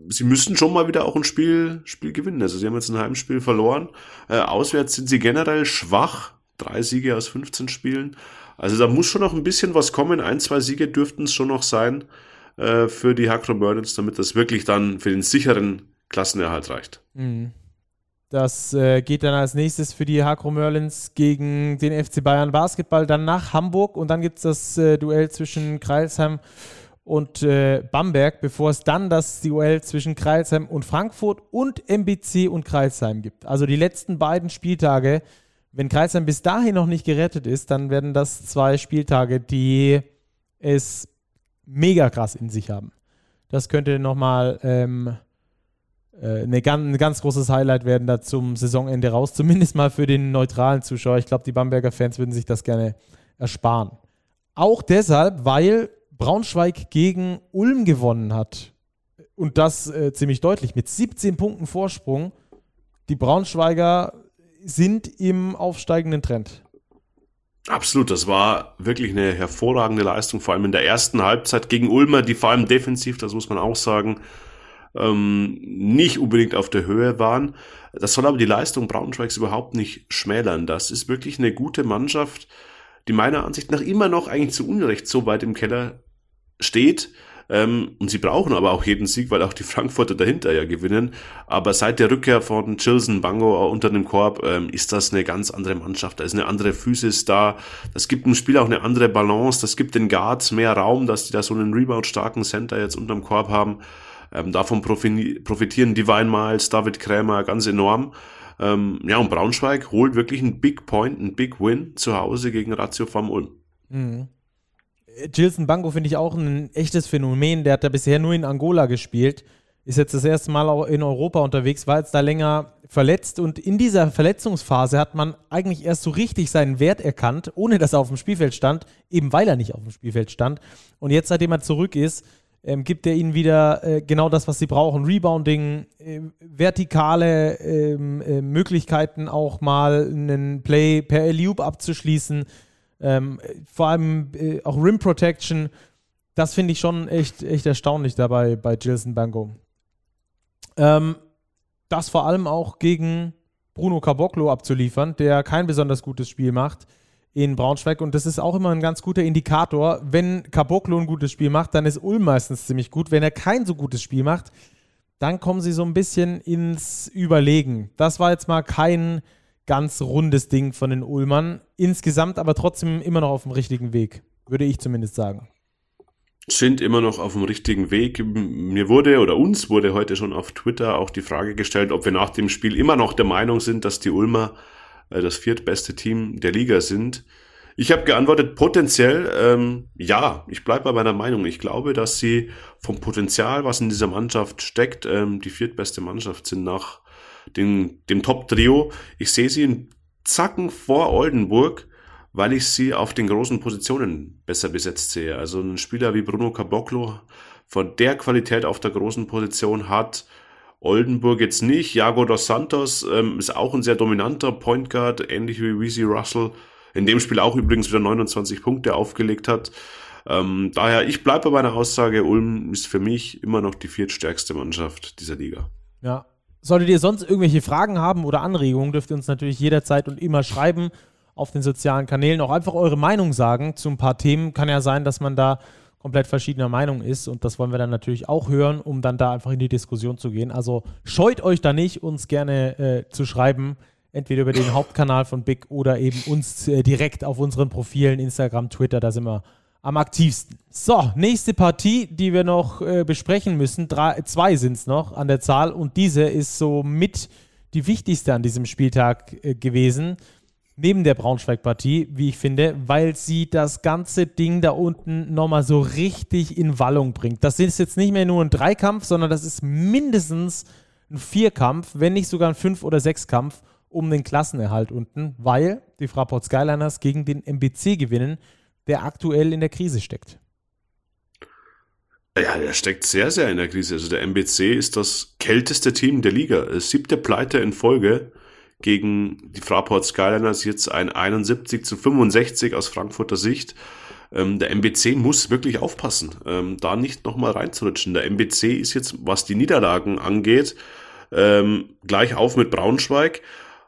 sie müssen schon mal wieder auch ein Spiel, Spiel gewinnen. Also sie haben jetzt ein Heimspiel verloren. Äh, auswärts sind sie generell schwach. Drei Siege aus 15 Spielen. Also da muss schon noch ein bisschen was kommen. Ein, zwei Siege dürften es schon noch sein äh, für die Hakro Merlins, damit das wirklich dann für den sicheren Klassenerhalt reicht. Mhm. Das äh, geht dann als nächstes für die Hakro Merlins gegen den FC Bayern Basketball, dann nach Hamburg und dann gibt es das äh, Duell zwischen Kreilsheim und äh, Bamberg, bevor es dann das Duell zwischen Kreilsheim und Frankfurt und MBC und Kreilsheim gibt. Also die letzten beiden Spieltage, wenn Kreilsheim bis dahin noch nicht gerettet ist, dann werden das zwei Spieltage, die es mega krass in sich haben. Das könnte nochmal ähm, äh, eine ganz, ein ganz großes Highlight werden da zum Saisonende raus, zumindest mal für den neutralen Zuschauer. Ich glaube, die Bamberger Fans würden sich das gerne ersparen. Auch deshalb, weil Braunschweig gegen Ulm gewonnen hat. und das äh, ziemlich deutlich mit 17 Punkten Vorsprung. Die Braunschweiger sind im aufsteigenden Trend. Absolut, das war wirklich eine hervorragende Leistung, vor allem in der ersten Halbzeit gegen Ulmer, die vor allem defensiv, das muss man auch sagen, ähm, nicht unbedingt auf der Höhe waren. Das soll aber die Leistung Braunschweigs überhaupt nicht schmälern. Das ist wirklich eine gute Mannschaft, die meiner Ansicht nach immer noch eigentlich zu Unrecht so weit im Keller steht. Ähm, und sie brauchen aber auch jeden Sieg, weil auch die Frankfurter dahinter ja gewinnen. Aber seit der Rückkehr von Chilson Bango unter dem Korb ähm, ist das eine ganz andere Mannschaft. Da ist eine andere Physis da. Das gibt dem Spiel auch eine andere Balance. Das gibt den Guards mehr Raum, dass die da so einen Rebound-starken Center jetzt unterm Korb haben. Ähm, davon profitieren Divine Miles, David Krämer ganz enorm. Ähm, ja, und Braunschweig holt wirklich einen Big Point, einen Big Win zu Hause gegen Ratio vom Ulm. Mhm. Gilson Bango finde ich auch ein echtes Phänomen. Der hat ja bisher nur in Angola gespielt. Ist jetzt das erste Mal auch in Europa unterwegs, war jetzt da länger verletzt und in dieser Verletzungsphase hat man eigentlich erst so richtig seinen Wert erkannt, ohne dass er auf dem Spielfeld stand, eben weil er nicht auf dem Spielfeld stand. Und jetzt, seitdem er zurück ist, ähm, gibt er ihnen wieder äh, genau das, was sie brauchen. Rebounding, äh, vertikale ähm, äh, Möglichkeiten, auch mal einen Play per Eliup abzuschließen. Ähm, vor allem äh, auch Rim Protection. Das finde ich schon echt, echt erstaunlich dabei bei Gilson Bango. Ähm, das vor allem auch gegen Bruno Caboclo abzuliefern, der kein besonders gutes Spiel macht in Braunschweig und das ist auch immer ein ganz guter Indikator. Wenn Caboclo ein gutes Spiel macht, dann ist Ulm meistens ziemlich gut. Wenn er kein so gutes Spiel macht, dann kommen sie so ein bisschen ins Überlegen. Das war jetzt mal kein ganz rundes Ding von den Ulmern. Insgesamt aber trotzdem immer noch auf dem richtigen Weg, würde ich zumindest sagen. Sind immer noch auf dem richtigen Weg. Mir wurde oder uns wurde heute schon auf Twitter auch die Frage gestellt, ob wir nach dem Spiel immer noch der Meinung sind, dass die Ulmer das viertbeste Team der Liga sind. Ich habe geantwortet, potenziell ähm, ja, ich bleibe bei meiner Meinung. Ich glaube, dass sie vom Potenzial, was in dieser Mannschaft steckt, ähm, die viertbeste Mannschaft sind nach den, dem Top-Trio. Ich sehe sie in Zacken vor Oldenburg, weil ich sie auf den großen Positionen besser besetzt sehe. Also ein Spieler wie Bruno Caboclo von der Qualität auf der großen Position hat Oldenburg jetzt nicht. Jago dos Santos ähm, ist auch ein sehr dominanter Point Guard, ähnlich wie Weezy Russell. In dem Spiel auch übrigens wieder 29 Punkte aufgelegt hat. Ähm, daher, ich bleibe bei meiner Aussage, Ulm ist für mich immer noch die viertstärkste Mannschaft dieser Liga. Ja, Solltet ihr sonst irgendwelche Fragen haben oder Anregungen, dürft ihr uns natürlich jederzeit und immer schreiben auf den sozialen Kanälen. Auch einfach eure Meinung sagen zu ein paar Themen. Kann ja sein, dass man da komplett verschiedener Meinung ist und das wollen wir dann natürlich auch hören, um dann da einfach in die Diskussion zu gehen. Also scheut euch da nicht, uns gerne äh, zu schreiben, entweder über den Hauptkanal von Big oder eben uns äh, direkt auf unseren Profilen Instagram, Twitter, da sind wir am aktivsten. So, nächste Partie, die wir noch äh, besprechen müssen. Drei, zwei sind es noch an der Zahl und diese ist so mit die wichtigste an diesem Spieltag äh, gewesen. Neben der Braunschweig-Partie, wie ich finde, weil sie das ganze Ding da unten nochmal so richtig in Wallung bringt. Das ist jetzt nicht mehr nur ein Dreikampf, sondern das ist mindestens ein Vierkampf, wenn nicht sogar ein Fünf- oder Sechskampf um den Klassenerhalt unten, weil die Fraport Skyliners gegen den MBC gewinnen der aktuell in der Krise steckt. Ja, der steckt sehr, sehr in der Krise. Also der MBC ist das kälteste Team der Liga. Siebte Pleite in Folge gegen die Fraport Skyliners. Jetzt ein 71 zu 65 aus Frankfurter Sicht. Ähm, der MBC muss wirklich aufpassen, ähm, da nicht nochmal reinzurutschen. Der MBC ist jetzt, was die Niederlagen angeht, ähm, gleich auf mit Braunschweig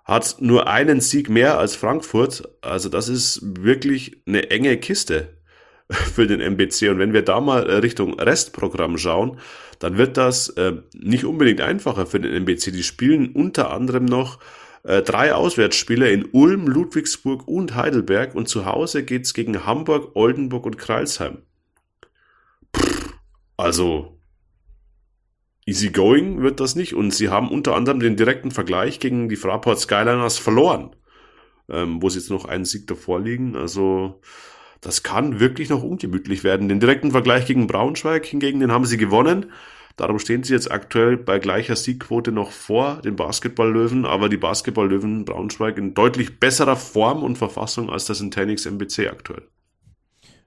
hat nur einen Sieg mehr als Frankfurt. Also das ist wirklich eine enge Kiste für den MBC. Und wenn wir da mal äh, Richtung Restprogramm schauen, dann wird das äh, nicht unbedingt einfacher für den MBC. Die spielen unter anderem noch äh, drei Auswärtsspiele in Ulm, Ludwigsburg und Heidelberg. Und zu Hause geht's gegen Hamburg, Oldenburg und Kreilsheim. Also easy going wird das nicht. Und sie haben unter anderem den direkten Vergleich gegen die Fraport Skyliners verloren, ähm, wo sie jetzt noch einen Sieg davor liegen. Also das kann wirklich noch ungemütlich werden. Den direkten Vergleich gegen Braunschweig hingegen, den haben sie gewonnen. Darum stehen sie jetzt aktuell bei gleicher Siegquote noch vor den Basketballlöwen, aber die Basketballlöwen Braunschweig in deutlich besserer Form und Verfassung als das Intenix MBC aktuell.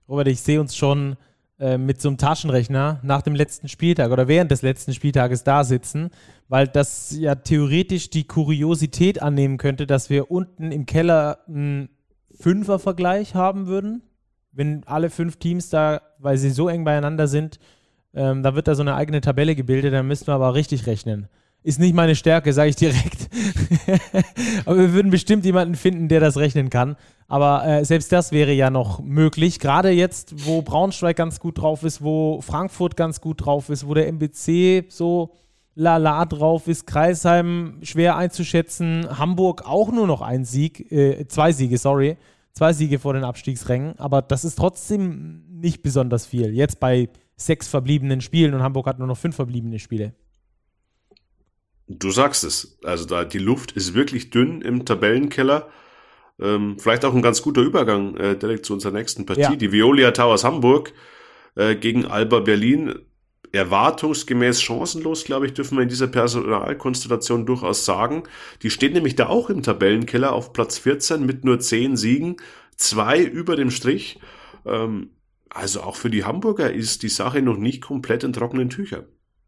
Robert, ich sehe uns schon äh, mit so einem Taschenrechner nach dem letzten Spieltag oder während des letzten Spieltages da sitzen, weil das ja theoretisch die Kuriosität annehmen könnte, dass wir unten im Keller einen Fünfer-Vergleich haben würden, wenn alle fünf Teams da, weil sie so eng beieinander sind, ähm, da wird da so eine eigene Tabelle gebildet, dann müssten wir aber richtig rechnen. Ist nicht meine Stärke, sage ich direkt. aber wir würden bestimmt jemanden finden, der das rechnen kann. Aber äh, selbst das wäre ja noch möglich. Gerade jetzt, wo Braunschweig ganz gut drauf ist, wo Frankfurt ganz gut drauf ist, wo der MBC so lala drauf ist, Kreisheim schwer einzuschätzen, Hamburg auch nur noch ein Sieg, äh, zwei Siege, sorry, zwei Siege vor den Abstiegsrängen. Aber das ist trotzdem nicht besonders viel. Jetzt bei sechs verbliebenen Spielen und Hamburg hat nur noch fünf verbliebene Spiele. Du sagst es. Also da die Luft ist wirklich dünn im Tabellenkeller. Ähm, vielleicht auch ein ganz guter Übergang äh, direkt zu unserer nächsten Partie. Ja. Die Violia Towers Hamburg äh, gegen Alba Berlin. Erwartungsgemäß chancenlos, glaube ich, dürfen wir in dieser Personalkonstellation durchaus sagen. Die stehen nämlich da auch im Tabellenkeller auf Platz 14 mit nur 10 Siegen, zwei über dem Strich. Ähm, also auch für die Hamburger ist die Sache noch nicht komplett in trockenen Tüchern.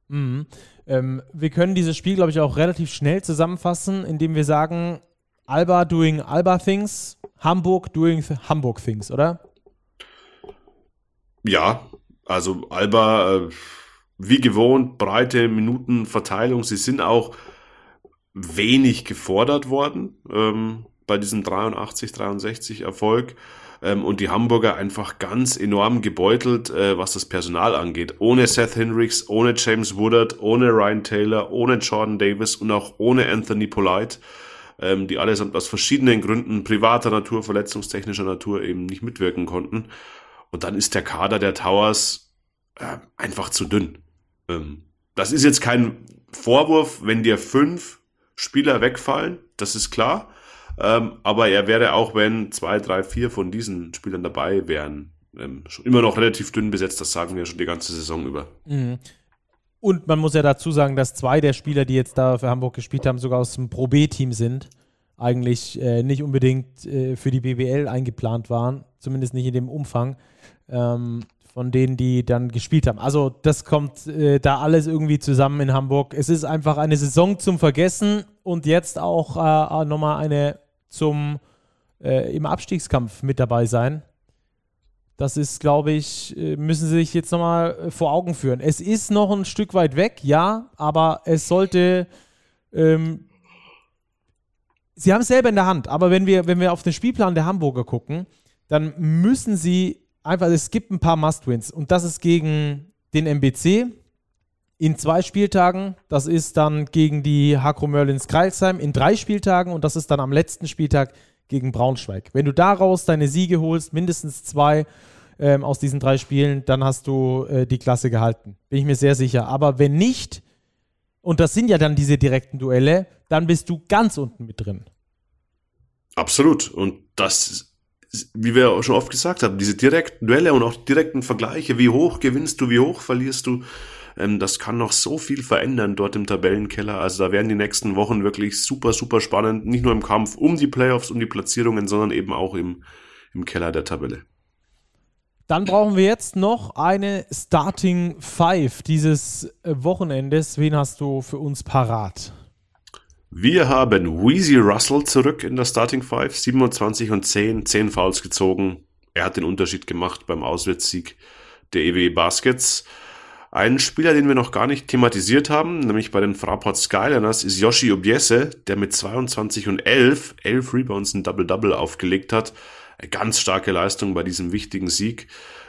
Mhm. Ähm, wir können dieses Spiel, glaube ich, auch relativ schnell zusammenfassen, indem wir sagen, Alba doing Alba Things, Hamburg doing Hamburg Things, oder? Ja, also Alba, äh, wie gewohnt, breite Minutenverteilung. Sie sind auch wenig gefordert worden ähm, bei diesem 83-63 Erfolg ähm, und die Hamburger einfach ganz enorm gebeutelt, äh, was das Personal angeht. Ohne Seth Hendricks, ohne James Woodard, ohne Ryan Taylor, ohne Jordan Davis und auch ohne Anthony Polite, ähm, die allesamt aus verschiedenen Gründen privater Natur, verletzungstechnischer Natur eben nicht mitwirken konnten. Und dann ist der Kader der Towers äh, einfach zu dünn. Ähm, das ist jetzt kein Vorwurf, wenn dir fünf Spieler wegfallen, das ist klar. Ähm, aber er wäre auch, wenn zwei, drei, vier von diesen Spielern dabei wären, ähm, immer noch relativ dünn besetzt. Das sagen wir schon die ganze Saison über. Mhm. Und man muss ja dazu sagen, dass zwei der Spieler, die jetzt da für Hamburg gespielt haben, sogar aus dem Pro B-Team sind. Eigentlich äh, nicht unbedingt äh, für die BBL eingeplant waren, zumindest nicht in dem Umfang. Ähm, von denen, die dann gespielt haben. Also das kommt äh, da alles irgendwie zusammen in Hamburg. Es ist einfach eine Saison zum Vergessen und jetzt auch äh, nochmal eine zum äh, im Abstiegskampf mit dabei sein. Das ist, glaube ich, äh, müssen Sie sich jetzt nochmal äh, vor Augen führen. Es ist noch ein Stück weit weg, ja, aber es sollte. Ähm, Sie haben es selber in der Hand, aber wenn wir, wenn wir auf den Spielplan der Hamburger gucken, dann müssen Sie einfach, es gibt ein paar Must-Wins und das ist gegen den MBC, in zwei Spieltagen. Das ist dann gegen die Hakro Merlins Kreilsheim in drei Spieltagen und das ist dann am letzten Spieltag gegen Braunschweig. Wenn du daraus deine Siege holst, mindestens zwei ähm, aus diesen drei Spielen, dann hast du äh, die Klasse gehalten. Bin ich mir sehr sicher. Aber wenn nicht, und das sind ja dann diese direkten Duelle, dann bist du ganz unten mit drin. Absolut. Und das, wie wir auch schon oft gesagt haben, diese direkten Duelle und auch direkten Vergleiche, wie hoch gewinnst du, wie hoch verlierst du, ähm, das kann noch so viel verändern dort im Tabellenkeller. Also da werden die nächsten Wochen wirklich super, super spannend. Nicht nur im Kampf um die Playoffs, um die Platzierungen, sondern eben auch im, im Keller der Tabelle. Dann brauchen wir jetzt noch eine Starting Five dieses äh, Wochenendes. Wen hast du für uns parat? Wir haben Weezy Russell zurück in der Starting Five, 27 und 10, 10 Fouls gezogen. Er hat den Unterschied gemacht beim Auswärtssieg der EWE Baskets. Ein Spieler, den wir noch gar nicht thematisiert haben, nämlich bei den Fraport Skyliners, ist Yoshi Obiese, der mit 22 und 11, 11 Rebounds ein Double-Double aufgelegt hat. Eine ganz starke Leistung bei diesem wichtigen Sieg.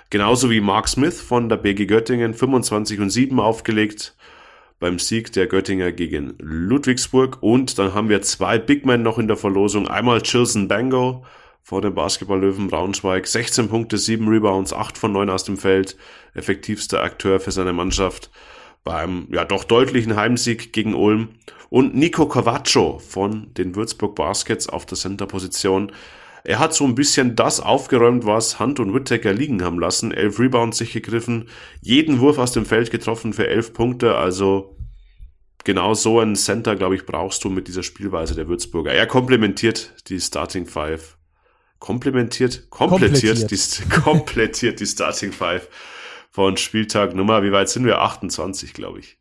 Genauso wie Mark Smith von der BG Göttingen, 25 und 7 aufgelegt beim Sieg der Göttinger gegen Ludwigsburg. Und dann haben wir zwei Big Men noch in der Verlosung. Einmal Chilson Bango vor dem Basketball-Löwen Braunschweig. 16 Punkte, 7 Rebounds, 8 von 9 aus dem Feld. Effektivster Akteur für seine Mannschaft beim ja doch deutlichen Heimsieg gegen Ulm. Und Nico Cavaccio von den Würzburg Baskets auf der Center-Position. Er hat so ein bisschen das aufgeräumt, was Hunt und Whittaker liegen haben lassen. Elf Rebounds sich gegriffen, jeden Wurf aus dem Feld getroffen für elf Punkte. Also genau so einen Center, glaube ich, brauchst du mit dieser Spielweise der Würzburger. Er komplementiert die Starting Five komplementiert, komplettiert, komplettiert. Die, komplettiert die Starting Five von Spieltag Nummer, wie weit sind wir? 28, glaube ich.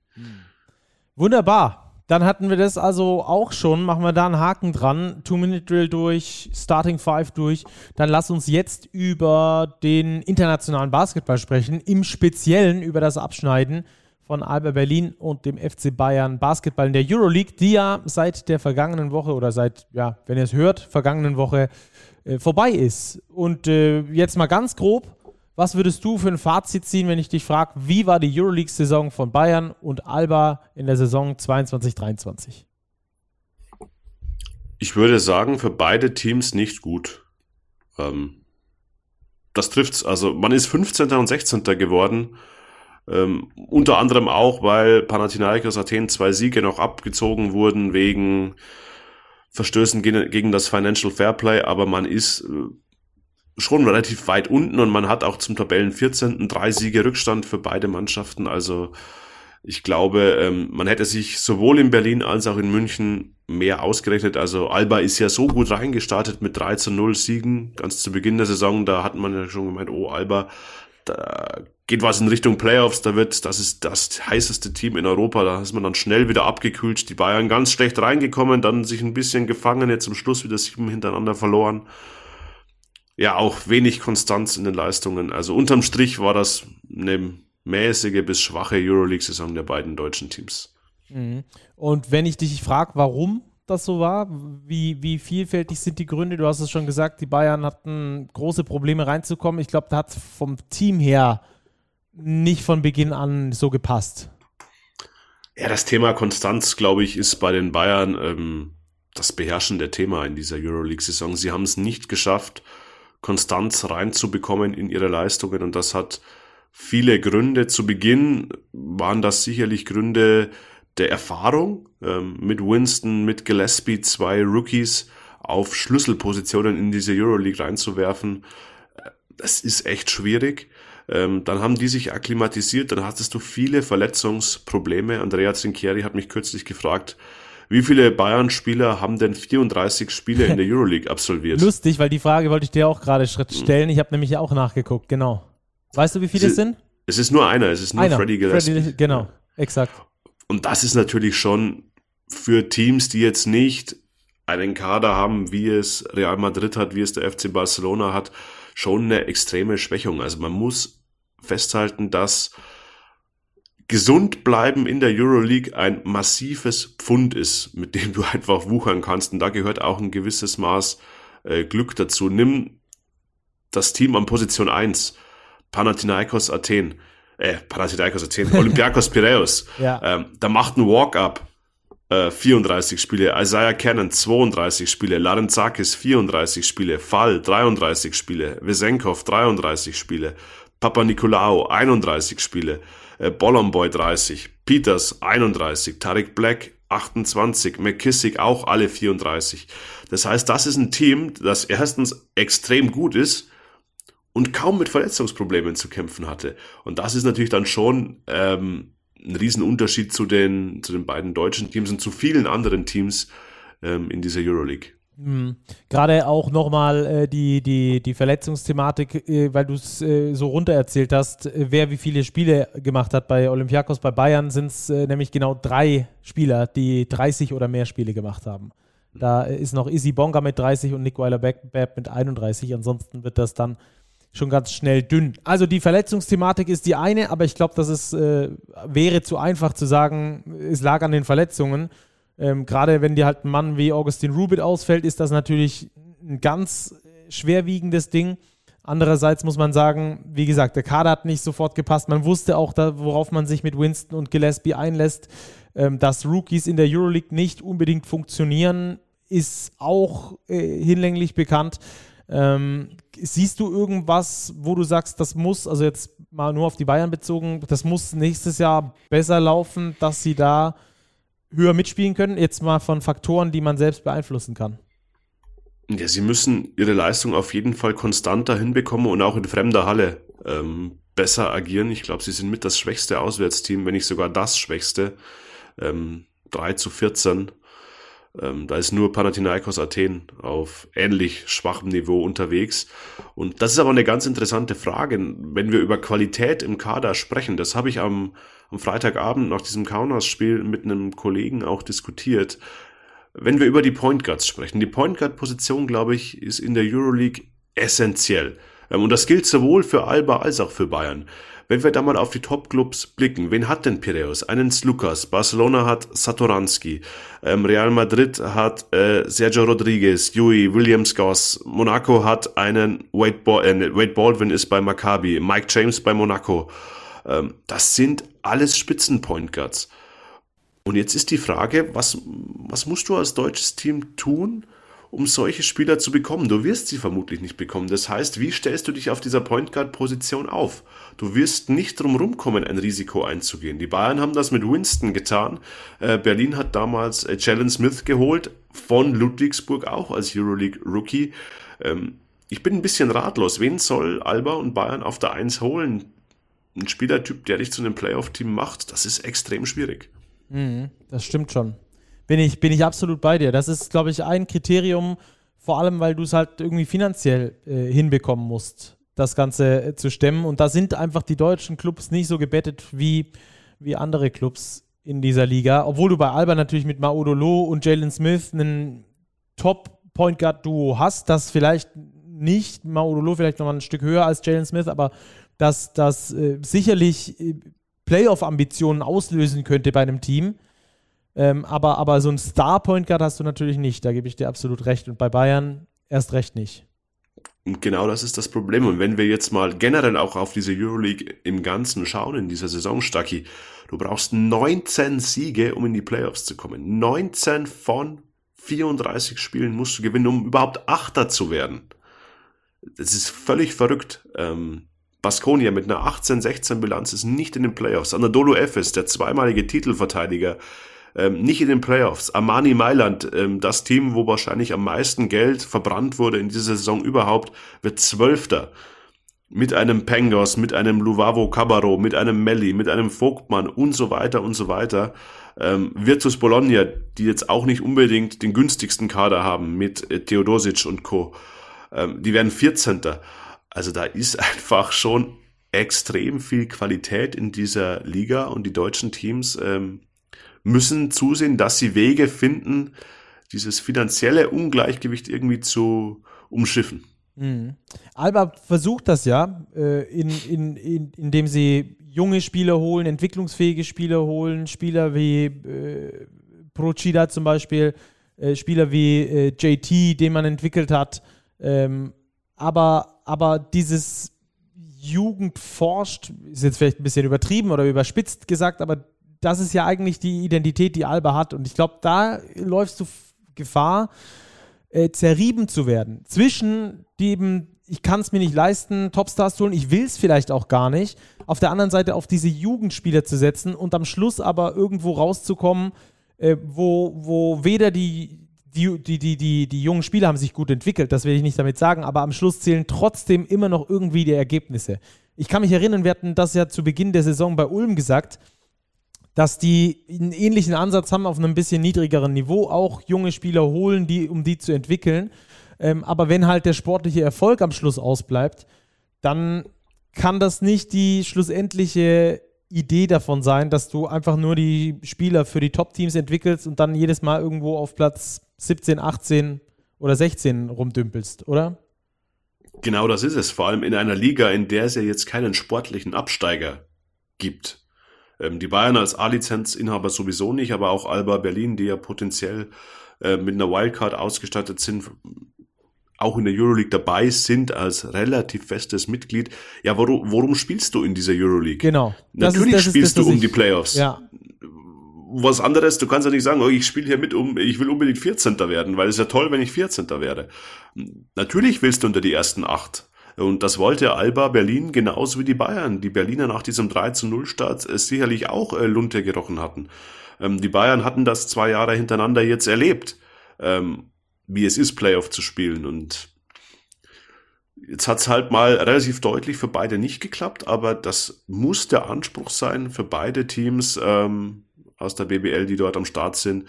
Wunderbar. Dann hatten wir das also auch schon. Machen wir da einen Haken dran. Two-Minute-Drill durch, Starting Five durch. Dann lass uns jetzt über den internationalen Basketball sprechen. Im Speziellen über das Abschneiden von Alba Berlin und dem FC Bayern Basketball in der Euroleague, die ja seit der vergangenen Woche oder seit, ja, wenn ihr es hört, vergangenen Woche äh, vorbei ist. Und äh, jetzt mal ganz grob, was würdest du für ein Fazit ziehen, wenn ich dich frage, wie war die Euroleague-Saison von Bayern und Alba in der Saison 22-23? Ich würde sagen, für beide Teams nicht gut. Ähm, das trifft's. Also man ist 15. und 16. geworden. Ähm, unter anderem auch, weil Panathinaikos Athen zwei Siege noch abgezogen wurden wegen Verstößen gegen, das Financial Fairplay, aber man ist äh, schon relativ weit unten und man hat auch zum Tabellen 14. drei Siege Rückstand für beide Mannschaften. Also ich glaube, ähm, man hätte sich sowohl in Berlin als auch in München mehr ausgerechnet. Also Alba ist ja so gut reingestartet mit 3 zu 0 Siegen. Ganz zu Beginn der Saison, da hat man ja schon gemeint, oh Alba, da geht was in Richtung Playoffs, da wird, das ist das heißeste Team in Europa, da ist man dann schnell wieder abgekühlt, die Bayern ganz schlecht reingekommen, dann sich ein bisschen gefangen, jetzt zum Schluss wieder sieben hintereinander verloren ja auch wenig Konstanz in den Leistungen. Also unterm Strich war das eine mäßige bis schwache Euroleague-Saison der beiden deutschen Teams. Mhm. Und wenn ich dich frage, warum das so war, wie, wie vielfältig sind die Gründe? Du hast es schon gesagt, die Bayern hatten große Probleme reinzukommen. Ich glaube, da hat vom Team her nicht von Beginn an so gepasst. Ja, das Thema Konstanz, glaube ich, ist bei den Bayern ähm, das beherrschende Thema in dieser Euroleague-Saison. Sie haben es nicht geschafft, Konstanz reinzubekommen in ihre Leistungen. Und das hat viele Gründe. Zu Beginn waren das sicherlich Gründe der Erfahrung ähm, mit Winston, mit Gillespie, zwei Rookies auf Schlüsselpositionen in diese Euroleague reinzuwerfen. Das ist echt schwierig. Ähm, dann haben die sich akklimatisiert, dann hattest du viele Verletzungsprobleme. Andrea Zinchieri hat mich kürzlich gefragt, wie viele Bayern-Spieler haben denn 34 Spiele in der Euroleague absolviert? Lustig, weil die Frage wollte ich dir auch gerade stellen. Ich habe nämlich auch nachgeguckt, genau. Weißt du, wie viele es, sind? Es ist nur einer, es ist nur einer. Freddy Gillespie. Freddy, genau, exakt. Und das ist natürlich schon für Teams, die jetzt nicht einen Kader haben, wie es Real Madrid hat, wie es der FC Barcelona hat, schon eine extreme Schwächung. Also man muss festhalten, dass gesund bleiben in der Euroleague ein massives Pfund ist, mit dem du einfach wuchern kannst. Und da gehört auch ein gewisses Maß äh, Glück dazu. Nimm das Team an Position 1, Panathinaikos Athen, äh, Panathinaikos Athen, Olympiakos Piraeus. Ja. Ähm, da macht ein Walk-up äh, 34 Spiele, Isaiah Cannon 32 Spiele, Larenzakis 34 Spiele, Fall 33 Spiele, Vesenkov 33 Spiele, Papa Nikolaou 31 Spiele, äh, Bollomboy 30, Peters 31, Tarek Black 28, McKissick auch alle 34. Das heißt, das ist ein Team, das erstens extrem gut ist und kaum mit Verletzungsproblemen zu kämpfen hatte. Und das ist natürlich dann schon ähm, ein Riesenunterschied zu den, zu den beiden deutschen Teams und zu vielen anderen Teams ähm, in dieser Euroleague. Mhm. Gerade auch nochmal äh, die, die, die Verletzungsthematik, äh, weil du es äh, so runter erzählt hast, äh, wer wie viele Spiele gemacht hat. Bei Olympiakos, bei Bayern sind es äh, nämlich genau drei Spieler, die 30 oder mehr Spiele gemacht haben. Da ist noch Izzy Bonga mit 30 und Nick Weiler-Beck mit 31. Ansonsten wird das dann schon ganz schnell dünn. Also die Verletzungsthematik ist die eine, aber ich glaube, das ist, äh, wäre zu einfach zu sagen, es lag an den Verletzungen. Ähm, Gerade wenn dir halt ein Mann wie Augustin Rubit ausfällt, ist das natürlich ein ganz schwerwiegendes Ding. Andererseits muss man sagen, wie gesagt, der Kader hat nicht sofort gepasst. Man wusste auch, da, worauf man sich mit Winston und Gillespie einlässt. Ähm, dass Rookies in der Euroleague nicht unbedingt funktionieren, ist auch äh, hinlänglich bekannt. Ähm, siehst du irgendwas, wo du sagst, das muss, also jetzt mal nur auf die Bayern bezogen, das muss nächstes Jahr besser laufen, dass sie da höher mitspielen können? Jetzt mal von Faktoren, die man selbst beeinflussen kann. Ja, sie müssen ihre Leistung auf jeden Fall konstanter hinbekommen und auch in fremder Halle ähm, besser agieren. Ich glaube, sie sind mit das schwächste Auswärtsteam, wenn nicht sogar das schwächste. Ähm, 3 zu 14. Ähm, da ist nur Panathinaikos Athen auf ähnlich schwachem Niveau unterwegs. Und das ist aber eine ganz interessante Frage, wenn wir über Qualität im Kader sprechen. Das habe ich am, am Freitagabend nach diesem Kaunas-Spiel mit einem Kollegen auch diskutiert. Wenn wir über die Point Guards sprechen, die Point Guard Position, glaube ich, ist in der Euroleague essentiell. Ähm, und das gilt sowohl für Alba als auch für Bayern. Wenn wir da mal auf die Top-Clubs blicken, wen hat denn Piraeus? Einen Slukas, Barcelona hat Satoranski, ähm, Real Madrid hat äh, Sergio Rodriguez, Yui, Williams Goss, Monaco hat einen Wade, Bal äh, Wade Baldwin ist bei Maccabi, Mike James bei Monaco. Ähm, das sind alles Spitzenpoint Guards. Und jetzt ist die Frage, was, was musst du als deutsches Team tun, um solche Spieler zu bekommen. Du wirst sie vermutlich nicht bekommen. Das heißt, wie stellst du dich auf dieser Point Guard Position auf? Du wirst nicht drum rumkommen, ein Risiko einzugehen. Die Bayern haben das mit Winston getan. Äh, Berlin hat damals äh, Jalen Smith geholt, von Ludwigsburg auch als Euroleague Rookie. Ähm, ich bin ein bisschen ratlos. Wen soll Alba und Bayern auf der Eins holen? Ein Spielertyp, der dich zu einem Playoff-Team macht, das ist extrem schwierig. Mhm, das stimmt schon. Bin ich, bin ich absolut bei dir. Das ist, glaube ich, ein Kriterium, vor allem, weil du es halt irgendwie finanziell äh, hinbekommen musst, das Ganze äh, zu stemmen. Und da sind einfach die deutschen Clubs nicht so gebettet wie, wie andere Clubs in dieser Liga. Obwohl du bei Alba natürlich mit Maudolo und Jalen Smith einen Top-Point Guard-Duo hast, das vielleicht nicht, Maudolo vielleicht noch mal ein Stück höher als Jalen Smith, aber dass das äh, sicherlich äh, Playoff-Ambitionen auslösen könnte bei einem Team. Ähm, aber, aber so ein Star-Point Guard hast du natürlich nicht, da gebe ich dir absolut recht. Und bei Bayern erst recht nicht. Und genau das ist das Problem. Und wenn wir jetzt mal generell auch auf diese Euroleague im Ganzen schauen, in dieser Saison, Stacki, du brauchst 19 Siege, um in die Playoffs zu kommen. 19 von 34 Spielen musst du gewinnen, um überhaupt Achter zu werden. Das ist völlig verrückt. Ähm, Baskonia mit einer 18-16 Bilanz ist nicht in den Playoffs. Anadolu Efes, der zweimalige Titelverteidiger, ähm, nicht in den Playoffs. Armani Mailand, ähm, das Team, wo wahrscheinlich am meisten Geld verbrannt wurde in dieser Saison überhaupt, wird Zwölfter. Mit einem Pengos, mit einem Luvavo Cabarro, mit einem Melli, mit einem Vogtmann und so weiter und so weiter. Ähm, Virtus Bologna, die jetzt auch nicht unbedingt den günstigsten Kader haben mit äh, Theodosic und Co. Ähm, die werden 14. Also da ist einfach schon extrem viel Qualität in dieser Liga und die deutschen Teams ähm, müssen zusehen, dass sie Wege finden, dieses finanzielle Ungleichgewicht irgendwie zu umschiffen. Mhm. Alba versucht das ja, äh, in, in, in, indem sie junge Spieler holen, entwicklungsfähige Spieler holen, Spieler wie äh, Procida zum Beispiel, äh, Spieler wie äh, JT, den man entwickelt hat. Ähm, aber, aber dieses Jugend forscht, ist jetzt vielleicht ein bisschen übertrieben oder überspitzt gesagt, aber das ist ja eigentlich die Identität, die Alba hat. Und ich glaube, da läufst du Gefahr, äh, zerrieben zu werden. Zwischen dem, ich kann es mir nicht leisten, Topstars zu holen, ich will es vielleicht auch gar nicht. Auf der anderen Seite auf diese Jugendspieler zu setzen und am Schluss aber irgendwo rauszukommen, äh, wo, wo weder die, die, die, die, die, die jungen Spieler haben sich gut entwickelt, das will ich nicht damit sagen, aber am Schluss zählen trotzdem immer noch irgendwie die Ergebnisse. Ich kann mich erinnern, wir hatten das ja zu Beginn der Saison bei Ulm gesagt, dass die einen ähnlichen Ansatz haben auf einem bisschen niedrigeren Niveau, auch junge Spieler holen, die, um die zu entwickeln. Ähm, aber wenn halt der sportliche Erfolg am Schluss ausbleibt, dann kann das nicht die schlussendliche Idee davon sein, dass du einfach nur die Spieler für die Top-Teams entwickelst und dann jedes Mal irgendwo auf Platz 17, 18 oder 16 rumdümpelst, oder? Genau das ist es. Vor allem in einer Liga, in der es ja jetzt keinen sportlichen Absteiger gibt. Ähm, die Bayern als A-Lizenzinhaber sowieso nicht, aber auch Alba Berlin, die ja potenziell äh, mit einer Wildcard ausgestattet sind, auch in der Euroleague dabei sind als relativ festes Mitglied. Ja, worum, worum spielst du in dieser Euroleague? Genau. Natürlich ist, spielst das, du um die Playoffs. Ja. Was anderes, du kannst ja nicht sagen, oh, ich spiele hier mit, um, ich will unbedingt 14. werden, weil es ja toll, wenn ich 14. werde. Natürlich willst du unter die ersten acht. Und das wollte Alba Berlin genauso wie die Bayern. Die Berliner nach diesem 3 zu 0 Start äh, sicherlich auch äh, Lunte gerochen hatten. Ähm, die Bayern hatten das zwei Jahre hintereinander jetzt erlebt, ähm, wie es ist, Playoff zu spielen. Und jetzt hat's halt mal relativ deutlich für beide nicht geklappt, aber das muss der Anspruch sein für beide Teams ähm, aus der BBL, die dort am Start sind,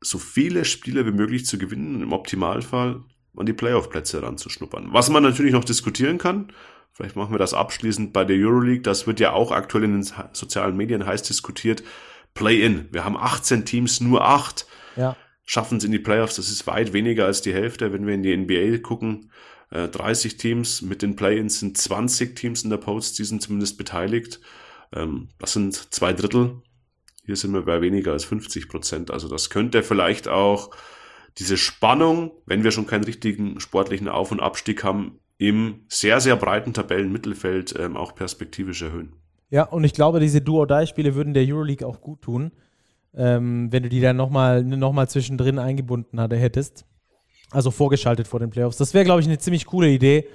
so viele Spiele wie möglich zu gewinnen, im Optimalfall an die Playoff-Plätze ranzuschnuppern. Was man natürlich noch diskutieren kann, vielleicht machen wir das abschließend bei der Euroleague, das wird ja auch aktuell in den sozialen Medien heiß diskutiert, Play-in. Wir haben 18 Teams, nur 8 ja. schaffen es in die Playoffs. Das ist weit weniger als die Hälfte, wenn wir in die NBA gucken. 30 äh, Teams, mit den Play-ins sind 20 Teams in der Postseason zumindest beteiligt. Ähm, das sind zwei Drittel. Hier sind wir bei weniger als 50 Prozent. Also das könnte vielleicht auch diese Spannung, wenn wir schon keinen richtigen sportlichen Auf- und Abstieg haben, im sehr, sehr breiten Tabellenmittelfeld ähm, auch perspektivisch erhöhen. Ja, und ich glaube, diese Do-or-Die-Spiele würden der Euroleague auch gut tun, ähm, wenn du die dann nochmal noch mal zwischendrin eingebunden hättest. Also vorgeschaltet vor den Playoffs. Das wäre, glaube ich, eine ziemlich coole Idee.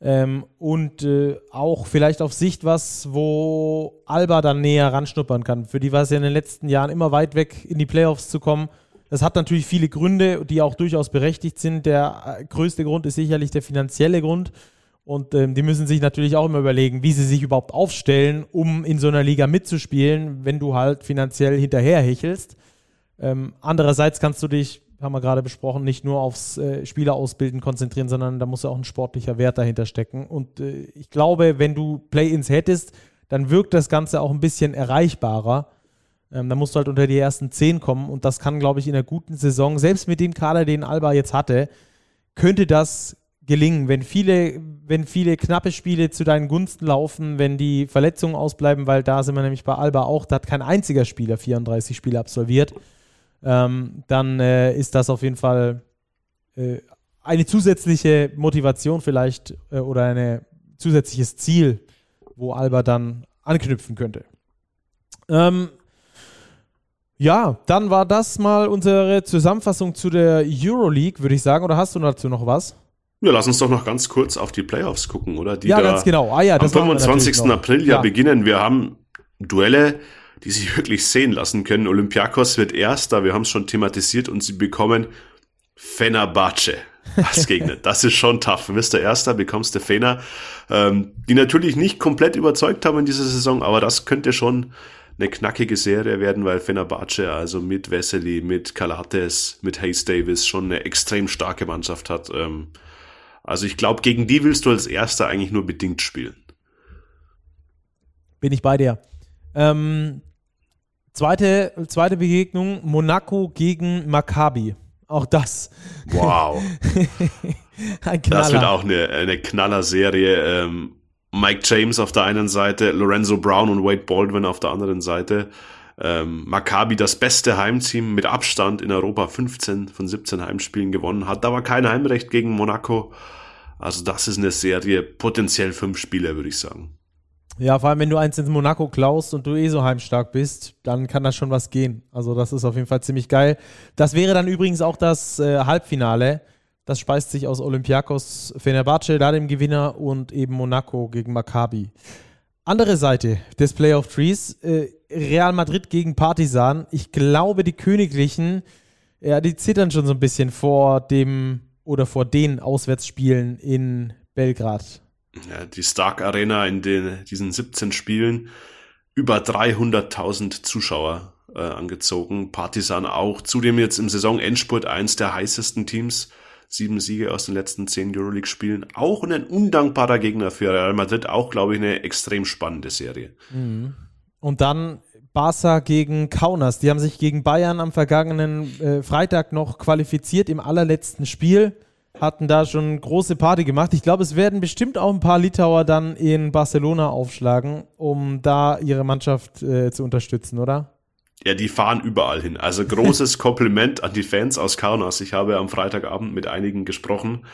Ähm, und äh, auch vielleicht auf Sicht was, wo Alba dann näher ranschnuppern kann. Für die war es ja in den letzten Jahren immer weit weg, in die Playoffs zu kommen. Das hat natürlich viele Gründe, die auch durchaus berechtigt sind. Der äh, größte Grund ist sicherlich der finanzielle Grund. Und ähm, die müssen sich natürlich auch immer überlegen, wie sie sich überhaupt aufstellen, um in so einer Liga mitzuspielen, wenn du halt finanziell hinterherhechelst. Ähm, andererseits kannst du dich, haben wir gerade besprochen, nicht nur aufs äh, Spielerausbilden konzentrieren, sondern da muss ja auch ein sportlicher Wert dahinter stecken. Und äh, ich glaube, wenn du Play-ins hättest, dann wirkt das Ganze auch ein bisschen erreichbarer. Ähm, da musst du halt unter die ersten zehn kommen und das kann, glaube ich, in einer guten Saison, selbst mit dem Kader, den Alba jetzt hatte, könnte das gelingen, wenn viele, wenn viele knappe Spiele zu deinen Gunsten laufen, wenn die Verletzungen ausbleiben, weil da sind wir nämlich bei Alba auch, da hat kein einziger Spieler 34 Spiele absolviert, ähm, dann äh, ist das auf jeden Fall äh, eine zusätzliche Motivation vielleicht äh, oder ein zusätzliches Ziel, wo Alba dann anknüpfen könnte. Ähm, ja, dann war das mal unsere Zusammenfassung zu der Euroleague, würde ich sagen. Oder hast du dazu noch was? Ja, lass uns doch noch ganz kurz auf die Playoffs gucken, oder? Die ja, ganz genau. Ah, ja, am 25. April ja, ja beginnen. Wir haben Duelle, die sich wirklich sehen lassen können. Olympiakos wird Erster, wir haben es schon thematisiert und sie bekommen Fenerbahce als Gegner. das ist schon tough. Du bist der Erster, bekommst der Fener, ähm, die natürlich nicht komplett überzeugt haben in dieser Saison, aber das könnte schon eine knackige Serie werden, weil Fenerbahce also mit Vesely, mit Kalates, mit Hayes Davis schon eine extrem starke Mannschaft hat. Ähm, also ich glaube, gegen die willst du als Erster eigentlich nur bedingt spielen. Bin ich bei dir. Ähm, zweite, zweite Begegnung, Monaco gegen Maccabi. Auch das. Wow. Ein Knaller. Das wird auch eine, eine Knaller-Serie. Ähm, Mike James auf der einen Seite, Lorenzo Brown und Wade Baldwin auf der anderen Seite. Ähm, Maccabi das beste Heimteam mit Abstand in Europa, 15 von 17 Heimspielen gewonnen, hat aber kein Heimrecht gegen Monaco. Also das ist eine Serie, potenziell fünf Spiele, würde ich sagen. Ja, vor allem, wenn du eins in Monaco klaust und du eh so heimstark bist, dann kann das schon was gehen. Also das ist auf jeden Fall ziemlich geil. Das wäre dann übrigens auch das äh, Halbfinale. Das speist sich aus Olympiakos Fenerbahce, da dem Gewinner, und eben Monaco gegen Maccabi. Andere Seite des Playoff Trees, äh, Real Madrid gegen Partizan. Ich glaube, die Königlichen, ja, die zittern schon so ein bisschen vor dem oder vor den Auswärtsspielen in Belgrad? Ja, die Stark Arena in den, diesen 17 Spielen über 300.000 Zuschauer äh, angezogen. Partisan auch. Zudem jetzt im Saisonendspurt eins der heißesten Teams. Sieben Siege aus den letzten zehn Euroleague-Spielen. Auch ein undankbarer Gegner für Real Madrid. Auch, glaube ich, eine extrem spannende Serie. Mhm. Und dann Barca gegen Kaunas. Die haben sich gegen Bayern am vergangenen äh, Freitag noch qualifiziert im allerletzten Spiel. Hatten da schon große Party gemacht. Ich glaube, es werden bestimmt auch ein paar Litauer dann in Barcelona aufschlagen, um da ihre Mannschaft äh, zu unterstützen, oder? Ja, die fahren überall hin. Also großes Kompliment an die Fans aus Kaunas. Ich habe am Freitagabend mit einigen gesprochen.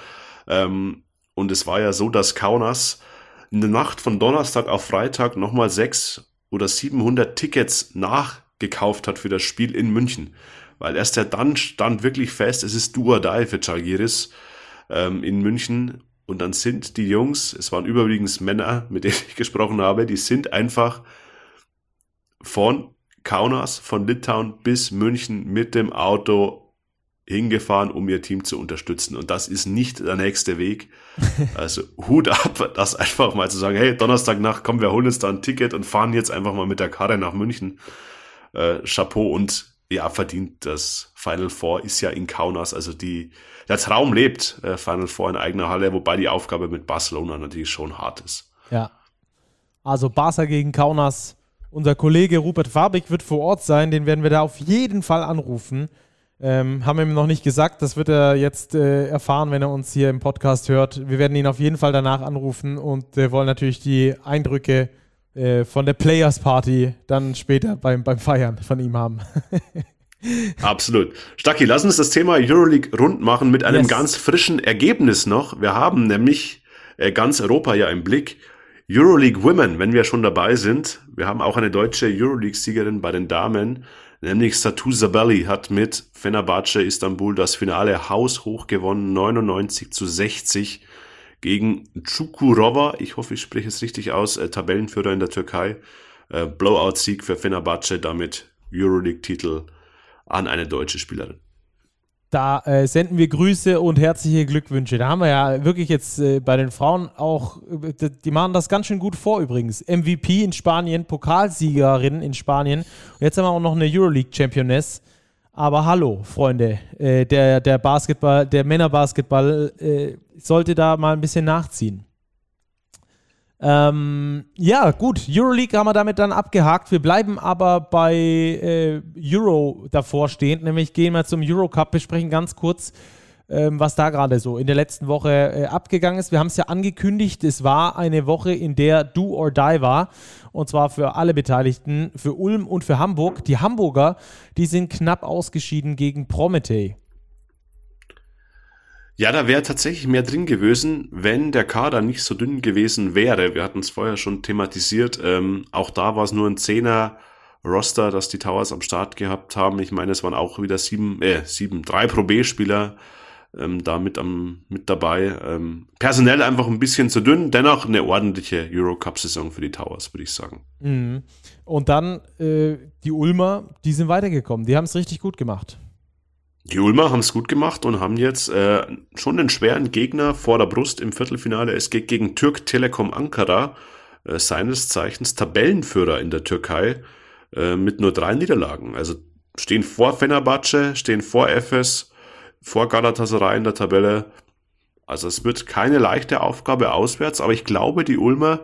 Ähm, und es war ja so, dass Kaunas in der Nacht von Donnerstag auf Freitag nochmal sechs oder 700 Tickets nachgekauft hat für das Spiel in München. Weil erst ja dann stand wirklich fest, es ist do or die für Chalgiris ähm, in München. Und dann sind die Jungs, es waren überwiegend Männer, mit denen ich gesprochen habe, die sind einfach von Kaunas, von Litauen bis München mit dem Auto hingefahren, um ihr Team zu unterstützen. Und das ist nicht der nächste Weg. Also Hut ab, das einfach mal zu sagen, hey, Donnerstagnacht, komm, wir holen uns da ein Ticket und fahren jetzt einfach mal mit der Karre nach München. Äh, Chapeau. Und ja, verdient. Das Final Four ist ja in Kaunas, also die, der Traum lebt, äh, Final Four in eigener Halle, wobei die Aufgabe mit Barcelona natürlich schon hart ist. Ja. Also Barca gegen Kaunas. Unser Kollege Rupert Fabik wird vor Ort sein, den werden wir da auf jeden Fall anrufen. Ähm, haben wir ihm noch nicht gesagt, das wird er jetzt äh, erfahren, wenn er uns hier im Podcast hört. Wir werden ihn auf jeden Fall danach anrufen und äh, wollen natürlich die Eindrücke äh, von der Players Party dann später beim, beim Feiern von ihm haben. Absolut. Stacki, lass uns das Thema Euroleague rund machen mit einem yes. ganz frischen Ergebnis noch. Wir haben nämlich äh, ganz Europa ja im Blick. Euroleague Women, wenn wir schon dabei sind. Wir haben auch eine deutsche Euroleague-Siegerin bei den Damen, nämlich Satu Sabelli hat mit Fenerbahce Istanbul das Finale haushoch gewonnen, 99 zu 60 gegen Çukurova. Ich hoffe, ich spreche es richtig aus, äh, Tabellenführer in der Türkei. Äh, Blowout-Sieg für Fenerbahce, damit Euroleague-Titel an eine deutsche Spielerin. Da äh, senden wir Grüße und herzliche Glückwünsche. Da haben wir ja wirklich jetzt äh, bei den Frauen auch, die machen das ganz schön gut vor übrigens. MVP in Spanien, Pokalsiegerin in Spanien. Und jetzt haben wir auch noch eine Euroleague-Championess. Aber hallo, Freunde, äh, der, der Basketball, der Männerbasketball äh, sollte da mal ein bisschen nachziehen. Ähm, ja, gut, Euroleague haben wir damit dann abgehakt. Wir bleiben aber bei äh, Euro davor stehend, nämlich gehen wir zum Eurocup, besprechen ganz kurz, ähm, was da gerade so in der letzten Woche äh, abgegangen ist. Wir haben es ja angekündigt, es war eine Woche, in der Do or Die war. Und zwar für alle Beteiligten, für Ulm und für Hamburg. Die Hamburger, die sind knapp ausgeschieden gegen Prometey. Ja, da wäre tatsächlich mehr drin gewesen, wenn der Kader nicht so dünn gewesen wäre. Wir hatten es vorher schon thematisiert. Ähm, auch da war es nur ein Zehner Roster, das die Towers am Start gehabt haben. Ich meine, es waren auch wieder sieben, äh, sieben, drei Pro B-Spieler ähm, da mit, am, mit dabei. Ähm, personell einfach ein bisschen zu dünn, dennoch eine ordentliche Eurocup-Saison für die Towers, würde ich sagen. Mhm. Und dann äh, die Ulmer, die sind weitergekommen. Die haben es richtig gut gemacht. Die Ulmer haben es gut gemacht und haben jetzt äh, schon einen schweren Gegner vor der Brust im Viertelfinale. Es geht gegen Türk Telekom Ankara, äh, seines Zeichens Tabellenführer in der Türkei, äh, mit nur drei Niederlagen. Also stehen vor Fenerbahce, stehen vor Efes, vor Galatasaray in der Tabelle. Also es wird keine leichte Aufgabe auswärts, aber ich glaube, die Ulmer,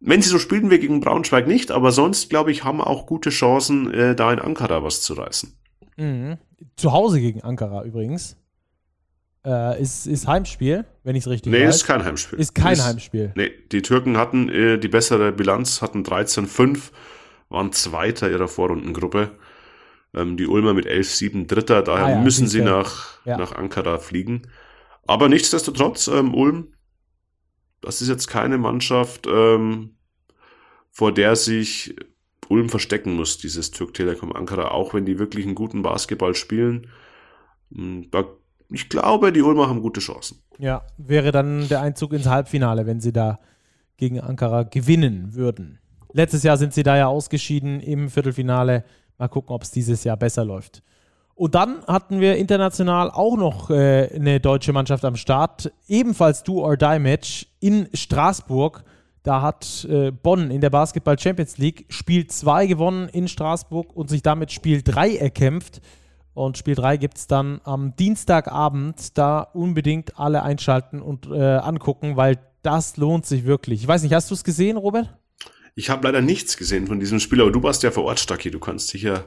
wenn sie so spielen wie gegen Braunschweig nicht, aber sonst, glaube ich, haben auch gute Chancen, äh, da in Ankara was zu reißen. Mhm. Zu Hause gegen Ankara übrigens. Äh, ist, ist Heimspiel, wenn ich es richtig nee, weiß. Nee, ist kein Heimspiel. Ist kein ist, Heimspiel. Nee, die Türken hatten äh, die bessere Bilanz, hatten 13-5, waren Zweiter ihrer Vorrundengruppe. Ähm, die Ulmer mit 11-7 Dritter, daher ah, ja, müssen sie nach, ja. nach Ankara fliegen. Aber nichtsdestotrotz, ähm, Ulm, das ist jetzt keine Mannschaft, ähm, vor der sich Ulm verstecken muss, dieses Türk Telekom Ankara, auch wenn die wirklich einen guten Basketball spielen. Hm, ich glaube, die Ulmer haben gute Chancen. Ja, wäre dann der Einzug ins Halbfinale, wenn sie da gegen Ankara gewinnen würden. Letztes Jahr sind sie da ja ausgeschieden im Viertelfinale. Mal gucken, ob es dieses Jahr besser läuft. Und dann hatten wir international auch noch äh, eine deutsche Mannschaft am Start. Ebenfalls Do-or-Die-Match in Straßburg. Da hat äh, Bonn in der Basketball Champions League Spiel 2 gewonnen in Straßburg und sich damit Spiel 3 erkämpft. Und Spiel 3 gibt es dann am Dienstagabend. Da unbedingt alle einschalten und äh, angucken, weil das lohnt sich wirklich. Ich weiß nicht, hast du es gesehen, Robert? Ich habe leider nichts gesehen von diesem Spiel, aber du warst ja vor Ort, Stacki. Du kannst sicher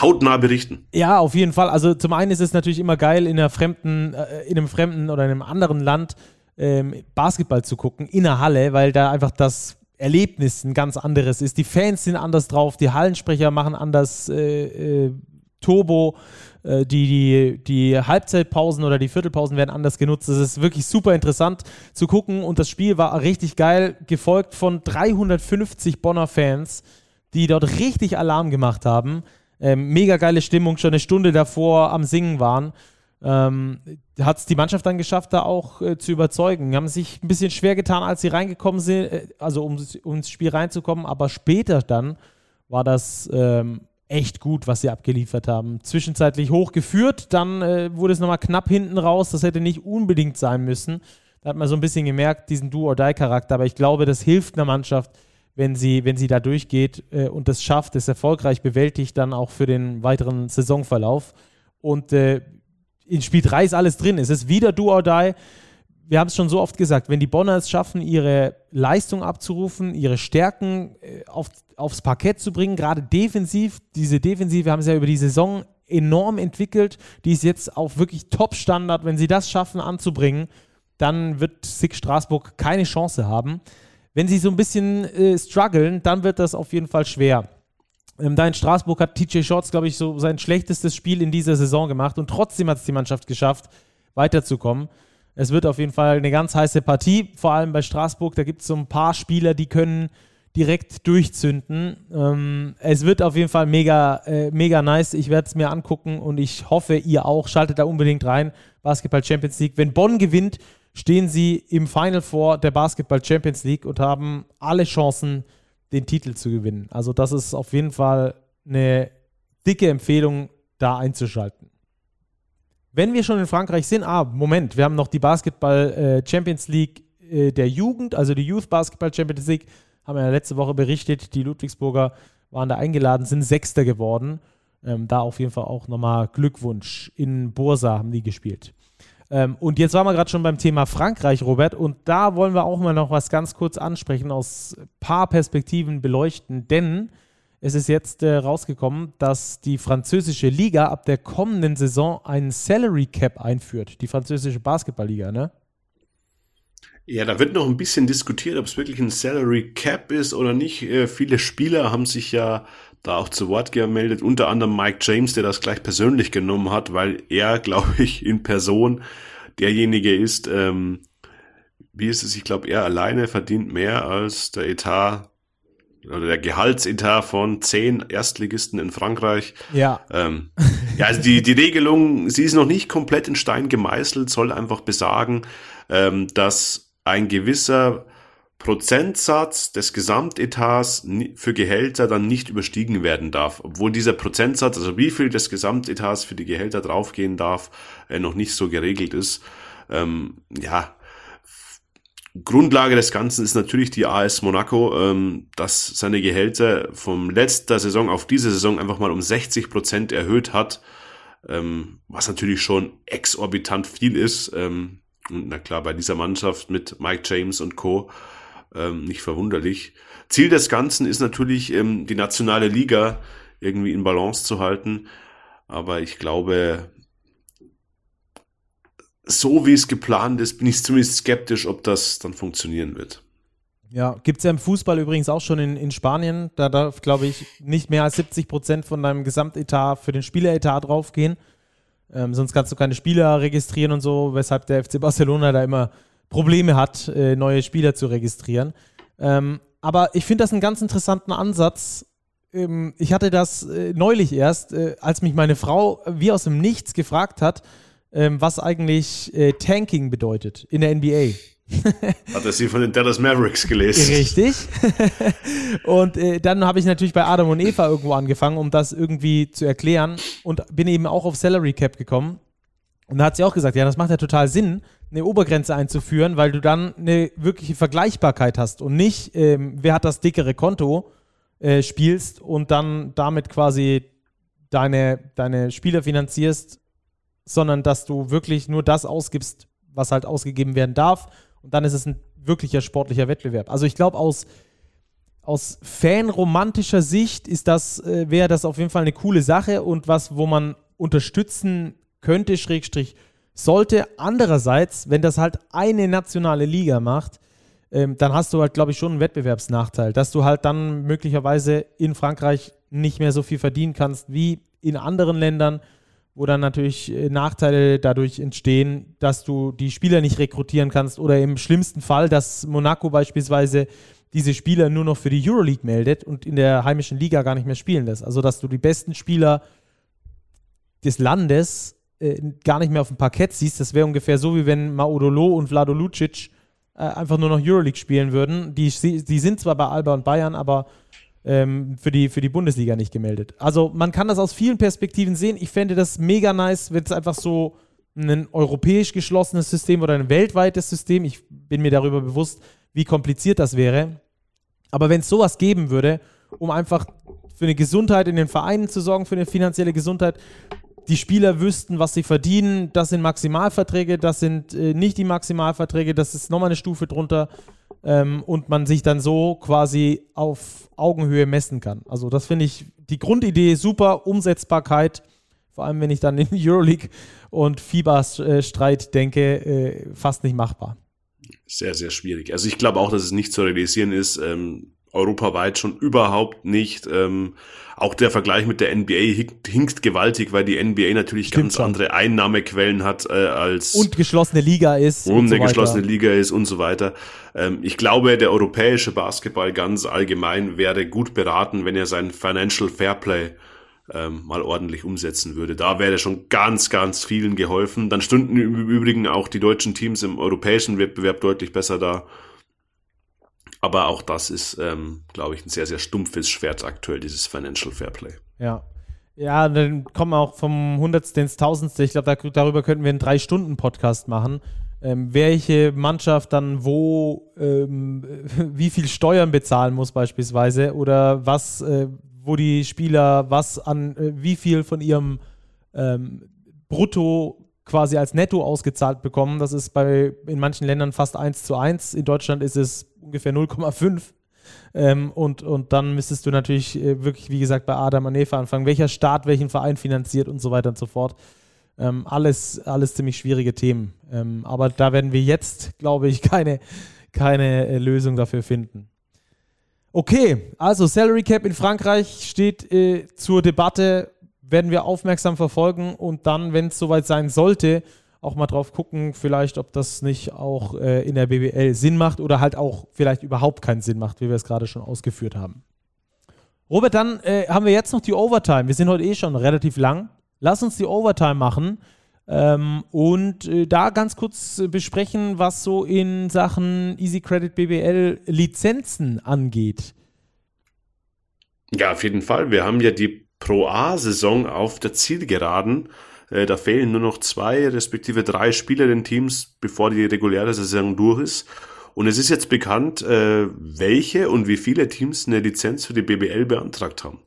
hautnah berichten. Ja, auf jeden Fall. Also zum einen ist es natürlich immer geil, in, einer fremden, äh, in einem fremden oder in einem anderen Land ähm, Basketball zu gucken in der Halle, weil da einfach das Erlebnis ein ganz anderes ist. Die Fans sind anders drauf, die Hallensprecher machen anders äh, äh, Turbo, äh, die, die, die Halbzeitpausen oder die Viertelpausen werden anders genutzt. Das ist wirklich super interessant zu gucken und das Spiel war richtig geil, gefolgt von 350 Bonner Fans, die dort richtig Alarm gemacht haben. Ähm, mega geile Stimmung, schon eine Stunde davor am Singen waren. Ähm, hat es die Mannschaft dann geschafft, da auch äh, zu überzeugen. Haben sich ein bisschen schwer getan, als sie reingekommen sind, äh, also um, um, ins Spiel reinzukommen, aber später dann war das ähm, echt gut, was sie abgeliefert haben. Zwischenzeitlich hochgeführt, dann äh, wurde es nochmal knapp hinten raus, das hätte nicht unbedingt sein müssen. Da hat man so ein bisschen gemerkt, diesen Do-or-Die-Charakter, aber ich glaube, das hilft einer Mannschaft, wenn sie, wenn sie da durchgeht äh, und das schafft, es erfolgreich bewältigt, dann auch für den weiteren Saisonverlauf. Und äh, in Spiel 3 ist alles drin. Es ist wieder Do or Die. Wir haben es schon so oft gesagt, wenn die Bonner es schaffen, ihre Leistung abzurufen, ihre Stärken äh, auf, aufs Parkett zu bringen, gerade defensiv, diese Defensive haben sie ja über die Saison enorm entwickelt, die ist jetzt auch wirklich Top-Standard. Wenn sie das schaffen anzubringen, dann wird Sig Straßburg keine Chance haben. Wenn sie so ein bisschen äh, strugglen, dann wird das auf jeden Fall schwer. Ähm, da in Straßburg hat TJ Shorts, glaube ich, so sein schlechtestes Spiel in dieser Saison gemacht und trotzdem hat es die Mannschaft geschafft, weiterzukommen. Es wird auf jeden Fall eine ganz heiße Partie, vor allem bei Straßburg. Da gibt es so ein paar Spieler, die können direkt durchzünden. Ähm, es wird auf jeden Fall mega, äh, mega nice. Ich werde es mir angucken und ich hoffe, ihr auch. Schaltet da unbedingt rein. Basketball Champions League. Wenn Bonn gewinnt, stehen sie im Final Four der Basketball Champions League und haben alle Chancen, den Titel zu gewinnen. Also das ist auf jeden Fall eine dicke Empfehlung, da einzuschalten. Wenn wir schon in Frankreich sind, ah, Moment, wir haben noch die Basketball äh, Champions League äh, der Jugend, also die Youth Basketball Champions League, haben wir ja letzte Woche berichtet, die Ludwigsburger waren da eingeladen, sind Sechster geworden. Ähm, da auf jeden Fall auch nochmal Glückwunsch. In Bursa haben die gespielt. Ähm, und jetzt waren wir gerade schon beim Thema Frankreich, Robert, und da wollen wir auch mal noch was ganz kurz ansprechen, aus ein paar Perspektiven beleuchten, denn es ist jetzt äh, rausgekommen, dass die französische Liga ab der kommenden Saison einen Salary Cap einführt, die französische Basketballliga, ne? Ja, da wird noch ein bisschen diskutiert, ob es wirklich ein Salary Cap ist oder nicht. Äh, viele Spieler haben sich ja da auch zu Wort gemeldet, unter anderem Mike James, der das gleich persönlich genommen hat, weil er, glaube ich, in Person derjenige ist, ähm, wie ist es, ich glaube, er alleine verdient mehr als der Etat oder der Gehaltsetat von zehn Erstligisten in Frankreich. Ja. Ähm, ja, also die, die Regelung, sie ist noch nicht komplett in Stein gemeißelt, soll einfach besagen, ähm, dass ein gewisser Prozentsatz des Gesamtetats für Gehälter dann nicht überstiegen werden darf, obwohl dieser Prozentsatz, also wie viel des Gesamtetats für die Gehälter draufgehen darf, äh, noch nicht so geregelt ist. Ähm, ja, Grundlage des Ganzen ist natürlich die AS Monaco, ähm, dass seine Gehälter vom letzter Saison auf diese Saison einfach mal um 60 Prozent erhöht hat, ähm, was natürlich schon exorbitant viel ist. Ähm, und na klar, bei dieser Mannschaft mit Mike James und Co ähm, nicht verwunderlich. Ziel des Ganzen ist natürlich, ähm, die nationale Liga irgendwie in Balance zu halten. Aber ich glaube, so wie es geplant ist, bin ich zumindest skeptisch, ob das dann funktionieren wird. Ja, gibt es ja im Fußball übrigens auch schon in, in Spanien. Da darf, glaube ich, nicht mehr als 70 Prozent von deinem Gesamtetat für den Spieleretat draufgehen. Ähm, sonst kannst du keine Spieler registrieren und so, weshalb der FC Barcelona da immer Probleme hat, äh, neue Spieler zu registrieren. Ähm, aber ich finde das einen ganz interessanten Ansatz. Ähm, ich hatte das äh, neulich erst, äh, als mich meine Frau wie aus dem Nichts gefragt hat, ähm, was eigentlich äh, Tanking bedeutet in der NBA. Hat er sie von den Dallas Mavericks gelesen? Richtig. und äh, dann habe ich natürlich bei Adam und Eva irgendwo angefangen, um das irgendwie zu erklären und bin eben auch auf Salary Cap gekommen. Und da hat sie auch gesagt, ja, das macht ja total Sinn, eine Obergrenze einzuführen, weil du dann eine wirkliche Vergleichbarkeit hast und nicht, ähm, wer hat das dickere Konto, äh, spielst und dann damit quasi deine, deine Spieler finanzierst, sondern dass du wirklich nur das ausgibst, was halt ausgegeben werden darf. Und dann ist es ein wirklicher sportlicher Wettbewerb. Also ich glaube, aus, aus fanromantischer Sicht ist das, äh, wäre das auf jeden Fall eine coole Sache und was, wo man unterstützen könnte, Schrägstrich, sollte. Andererseits, wenn das halt eine nationale Liga macht, ähm, dann hast du halt, glaube ich, schon einen Wettbewerbsnachteil, dass du halt dann möglicherweise in Frankreich nicht mehr so viel verdienen kannst wie in anderen Ländern, wo dann natürlich äh, Nachteile dadurch entstehen, dass du die Spieler nicht rekrutieren kannst oder im schlimmsten Fall, dass Monaco beispielsweise diese Spieler nur noch für die Euroleague meldet und in der heimischen Liga gar nicht mehr spielen lässt. Also dass du die besten Spieler des Landes äh, gar nicht mehr auf dem Parkett siehst. Das wäre ungefähr so, wie wenn Maudolo und Vlado Lucic äh, einfach nur noch Euroleague spielen würden. Die, die sind zwar bei Alba und Bayern, aber ähm, für, die, für die Bundesliga nicht gemeldet. Also man kann das aus vielen Perspektiven sehen. Ich fände das mega nice, wenn es einfach so ein europäisch geschlossenes System oder ein weltweites System, ich bin mir darüber bewusst, wie kompliziert das wäre. Aber wenn es sowas geben würde, um einfach für eine Gesundheit in den Vereinen zu sorgen, für eine finanzielle Gesundheit, die Spieler wüssten, was sie verdienen, das sind Maximalverträge, das sind äh, nicht die Maximalverträge, das ist nochmal eine Stufe drunter ähm, und man sich dann so quasi auf Augenhöhe messen kann. Also das finde ich die Grundidee super, Umsetzbarkeit, vor allem wenn ich dann in Euroleague und FIBA-Streit denke, äh, fast nicht machbar. Sehr, sehr schwierig. Also ich glaube auch, dass es nicht zu realisieren ist. Ähm, europaweit schon überhaupt nicht. Ähm, auch der Vergleich mit der NBA hinkt, gewaltig, weil die NBA natürlich Stimmt ganz schon. andere Einnahmequellen hat äh, als und geschlossene Liga ist und, und eine so geschlossene Liga ist und so weiter. Ähm, ich glaube, der europäische Basketball ganz allgemein wäre gut beraten, wenn er sein Financial Fairplay ähm, mal ordentlich umsetzen würde. Da wäre schon ganz, ganz vielen geholfen. Dann stünden im Übrigen auch die deutschen Teams im europäischen Wettbewerb deutlich besser da. Aber auch das ist, ähm, glaube ich, ein sehr, sehr stumpfes Schwert aktuell, dieses Financial Fairplay. Ja. Ja, dann kommen wir auch vom Hundertste ins Tausendste. Ich glaube, da, darüber könnten wir einen Drei-Stunden-Podcast machen. Ähm, welche Mannschaft dann wo, ähm, wie viel Steuern bezahlen muss beispielsweise oder was, äh, wo die Spieler was an, äh, wie viel von ihrem ähm, Brutto quasi als Netto ausgezahlt bekommen. Das ist bei in manchen Ländern fast 1 zu 1. In Deutschland ist es ungefähr 0,5. Ähm, und, und dann müsstest du natürlich äh, wirklich, wie gesagt, bei Adam und anfangen. Welcher Staat welchen Verein finanziert und so weiter und so fort. Ähm, alles, alles ziemlich schwierige Themen. Ähm, aber da werden wir jetzt, glaube ich, keine, keine äh, Lösung dafür finden. Okay, also Salary Cap in Frankreich steht äh, zur Debatte, werden wir aufmerksam verfolgen und dann, wenn es soweit sein sollte, auch mal drauf gucken, vielleicht, ob das nicht auch äh, in der BBL Sinn macht oder halt auch vielleicht überhaupt keinen Sinn macht, wie wir es gerade schon ausgeführt haben. Robert, dann äh, haben wir jetzt noch die Overtime. Wir sind heute eh schon relativ lang. Lass uns die Overtime machen ähm, und äh, da ganz kurz besprechen, was so in Sachen Easy Credit BBL Lizenzen angeht. Ja, auf jeden Fall. Wir haben ja die Pro A-Saison auf der Zielgeraden. Äh, da fehlen nur noch zwei respektive drei Spieler den Teams, bevor die reguläre Saison durch ist. Und es ist jetzt bekannt, äh, welche und wie viele Teams eine Lizenz für die BBL beantragt haben.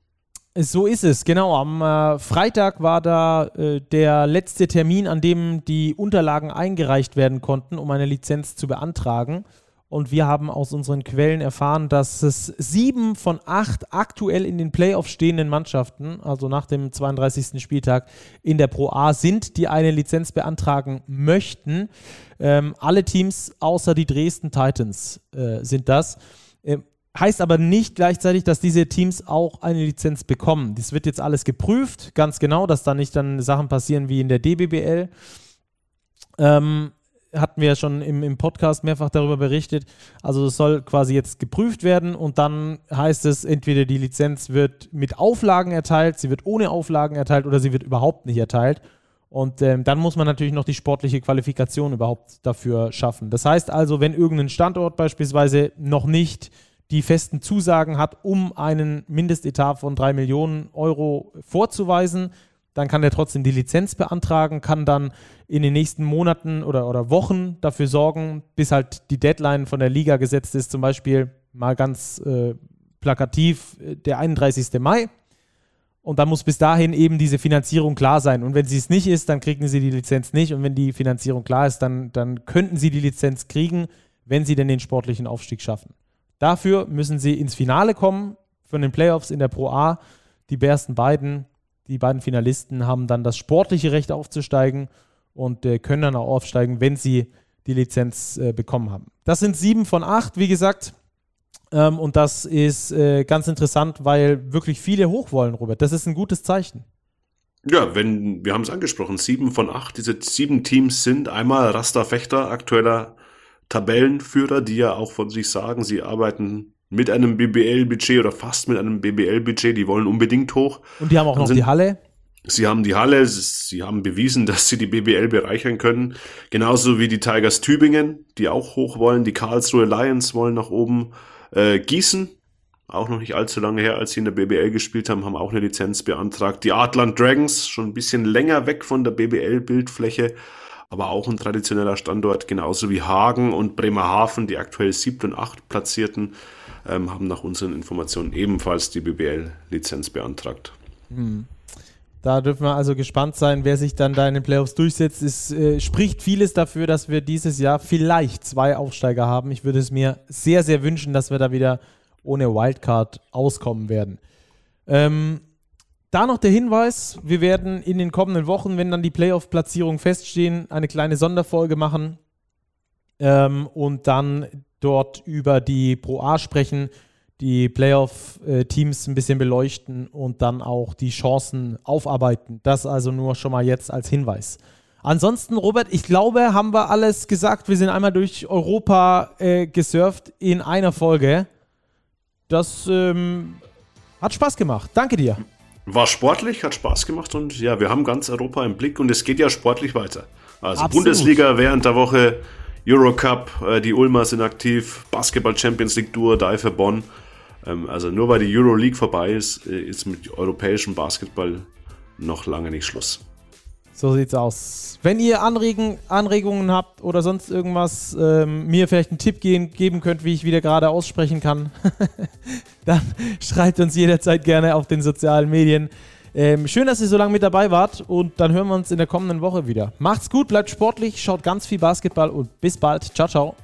So ist es, genau. Am äh, Freitag war da der letzte Termin, an dem die Unterlagen eingereicht werden konnten, um eine Lizenz zu beantragen. Und wir haben aus unseren Quellen erfahren, dass es sieben von acht aktuell in den Playoffs stehenden Mannschaften, also nach dem 32. Spieltag in der Pro A, sind, die eine Lizenz beantragen möchten. Ähm, alle Teams außer die Dresden Titans äh, sind das. Ähm, heißt aber nicht gleichzeitig, dass diese Teams auch eine Lizenz bekommen. Das wird jetzt alles geprüft, ganz genau, dass da nicht dann Sachen passieren wie in der DBBL. Ähm, hatten wir ja schon im, im Podcast mehrfach darüber berichtet. Also es soll quasi jetzt geprüft werden und dann heißt es, entweder die Lizenz wird mit Auflagen erteilt, sie wird ohne Auflagen erteilt oder sie wird überhaupt nicht erteilt. Und ähm, dann muss man natürlich noch die sportliche Qualifikation überhaupt dafür schaffen. Das heißt also, wenn irgendein Standort beispielsweise noch nicht die festen Zusagen hat, um einen Mindestetat von drei Millionen Euro vorzuweisen, dann kann er trotzdem die Lizenz beantragen, kann dann in den nächsten Monaten oder, oder Wochen dafür sorgen, bis halt die Deadline von der Liga gesetzt ist, zum Beispiel mal ganz äh, plakativ äh, der 31. Mai. Und dann muss bis dahin eben diese Finanzierung klar sein. Und wenn sie es nicht ist, dann kriegen sie die Lizenz nicht. Und wenn die Finanzierung klar ist, dann, dann könnten sie die Lizenz kriegen, wenn sie denn den sportlichen Aufstieg schaffen. Dafür müssen sie ins Finale kommen von den Playoffs in der Pro A. Die ersten beiden die beiden Finalisten haben dann das sportliche Recht aufzusteigen und äh, können dann auch aufsteigen, wenn sie die Lizenz äh, bekommen haben. Das sind sieben von acht, wie gesagt. Ähm, und das ist äh, ganz interessant, weil wirklich viele hoch wollen, Robert. Das ist ein gutes Zeichen. Ja, wenn, wir haben es angesprochen, sieben von acht, diese sieben Teams sind einmal Rasta Fechter, aktueller Tabellenführer, die ja auch von sich sagen, sie arbeiten mit einem BBL-Budget oder fast mit einem BBL-Budget. Die wollen unbedingt hoch. Und die haben auch Dann noch sind, die Halle. Sie haben die Halle, sie haben bewiesen, dass sie die BBL bereichern können. Genauso wie die Tigers Tübingen, die auch hoch wollen. Die Karlsruhe Lions wollen nach oben. Äh, Gießen, auch noch nicht allzu lange her, als sie in der BBL gespielt haben, haben auch eine Lizenz beantragt. Die Artland Dragons, schon ein bisschen länger weg von der BBL-Bildfläche, aber auch ein traditioneller Standort, genauso wie Hagen und Bremerhaven, die aktuell siebten und acht platzierten ähm, haben nach unseren Informationen ebenfalls die BBL-Lizenz beantragt. Hm. Da dürfen wir also gespannt sein, wer sich dann da in den Playoffs durchsetzt. Es äh, spricht vieles dafür, dass wir dieses Jahr vielleicht zwei Aufsteiger haben. Ich würde es mir sehr, sehr wünschen, dass wir da wieder ohne Wildcard auskommen werden. Ähm, da noch der Hinweis, wir werden in den kommenden Wochen, wenn dann die Playoff-Platzierungen feststehen, eine kleine Sonderfolge machen ähm, und dann dort über die Pro A sprechen die Playoff-Teams ein bisschen beleuchten und dann auch die Chancen aufarbeiten. Das also nur schon mal jetzt als Hinweis. Ansonsten, Robert, ich glaube, haben wir alles gesagt. Wir sind einmal durch Europa äh, gesurft in einer Folge. Das ähm, hat Spaß gemacht. Danke dir. War sportlich, hat Spaß gemacht und ja, wir haben ganz Europa im Blick und es geht ja sportlich weiter. Also Absolut. Bundesliga während der Woche, Eurocup, äh, die Ulmer sind aktiv, Basketball Champions League Tour, Dive Bonn. Ähm, also nur weil die Euroleague vorbei ist, äh, ist mit europäischem Basketball noch lange nicht Schluss. So sieht's aus. Wenn ihr Anregen, Anregungen habt oder sonst irgendwas, ähm, mir vielleicht einen Tipp geben, geben könnt, wie ich wieder gerade aussprechen kann, dann schreibt uns jederzeit gerne auf den sozialen Medien. Ähm, schön, dass ihr so lange mit dabei wart und dann hören wir uns in der kommenden Woche wieder. Macht's gut, bleibt sportlich, schaut ganz viel Basketball und bis bald. Ciao, ciao.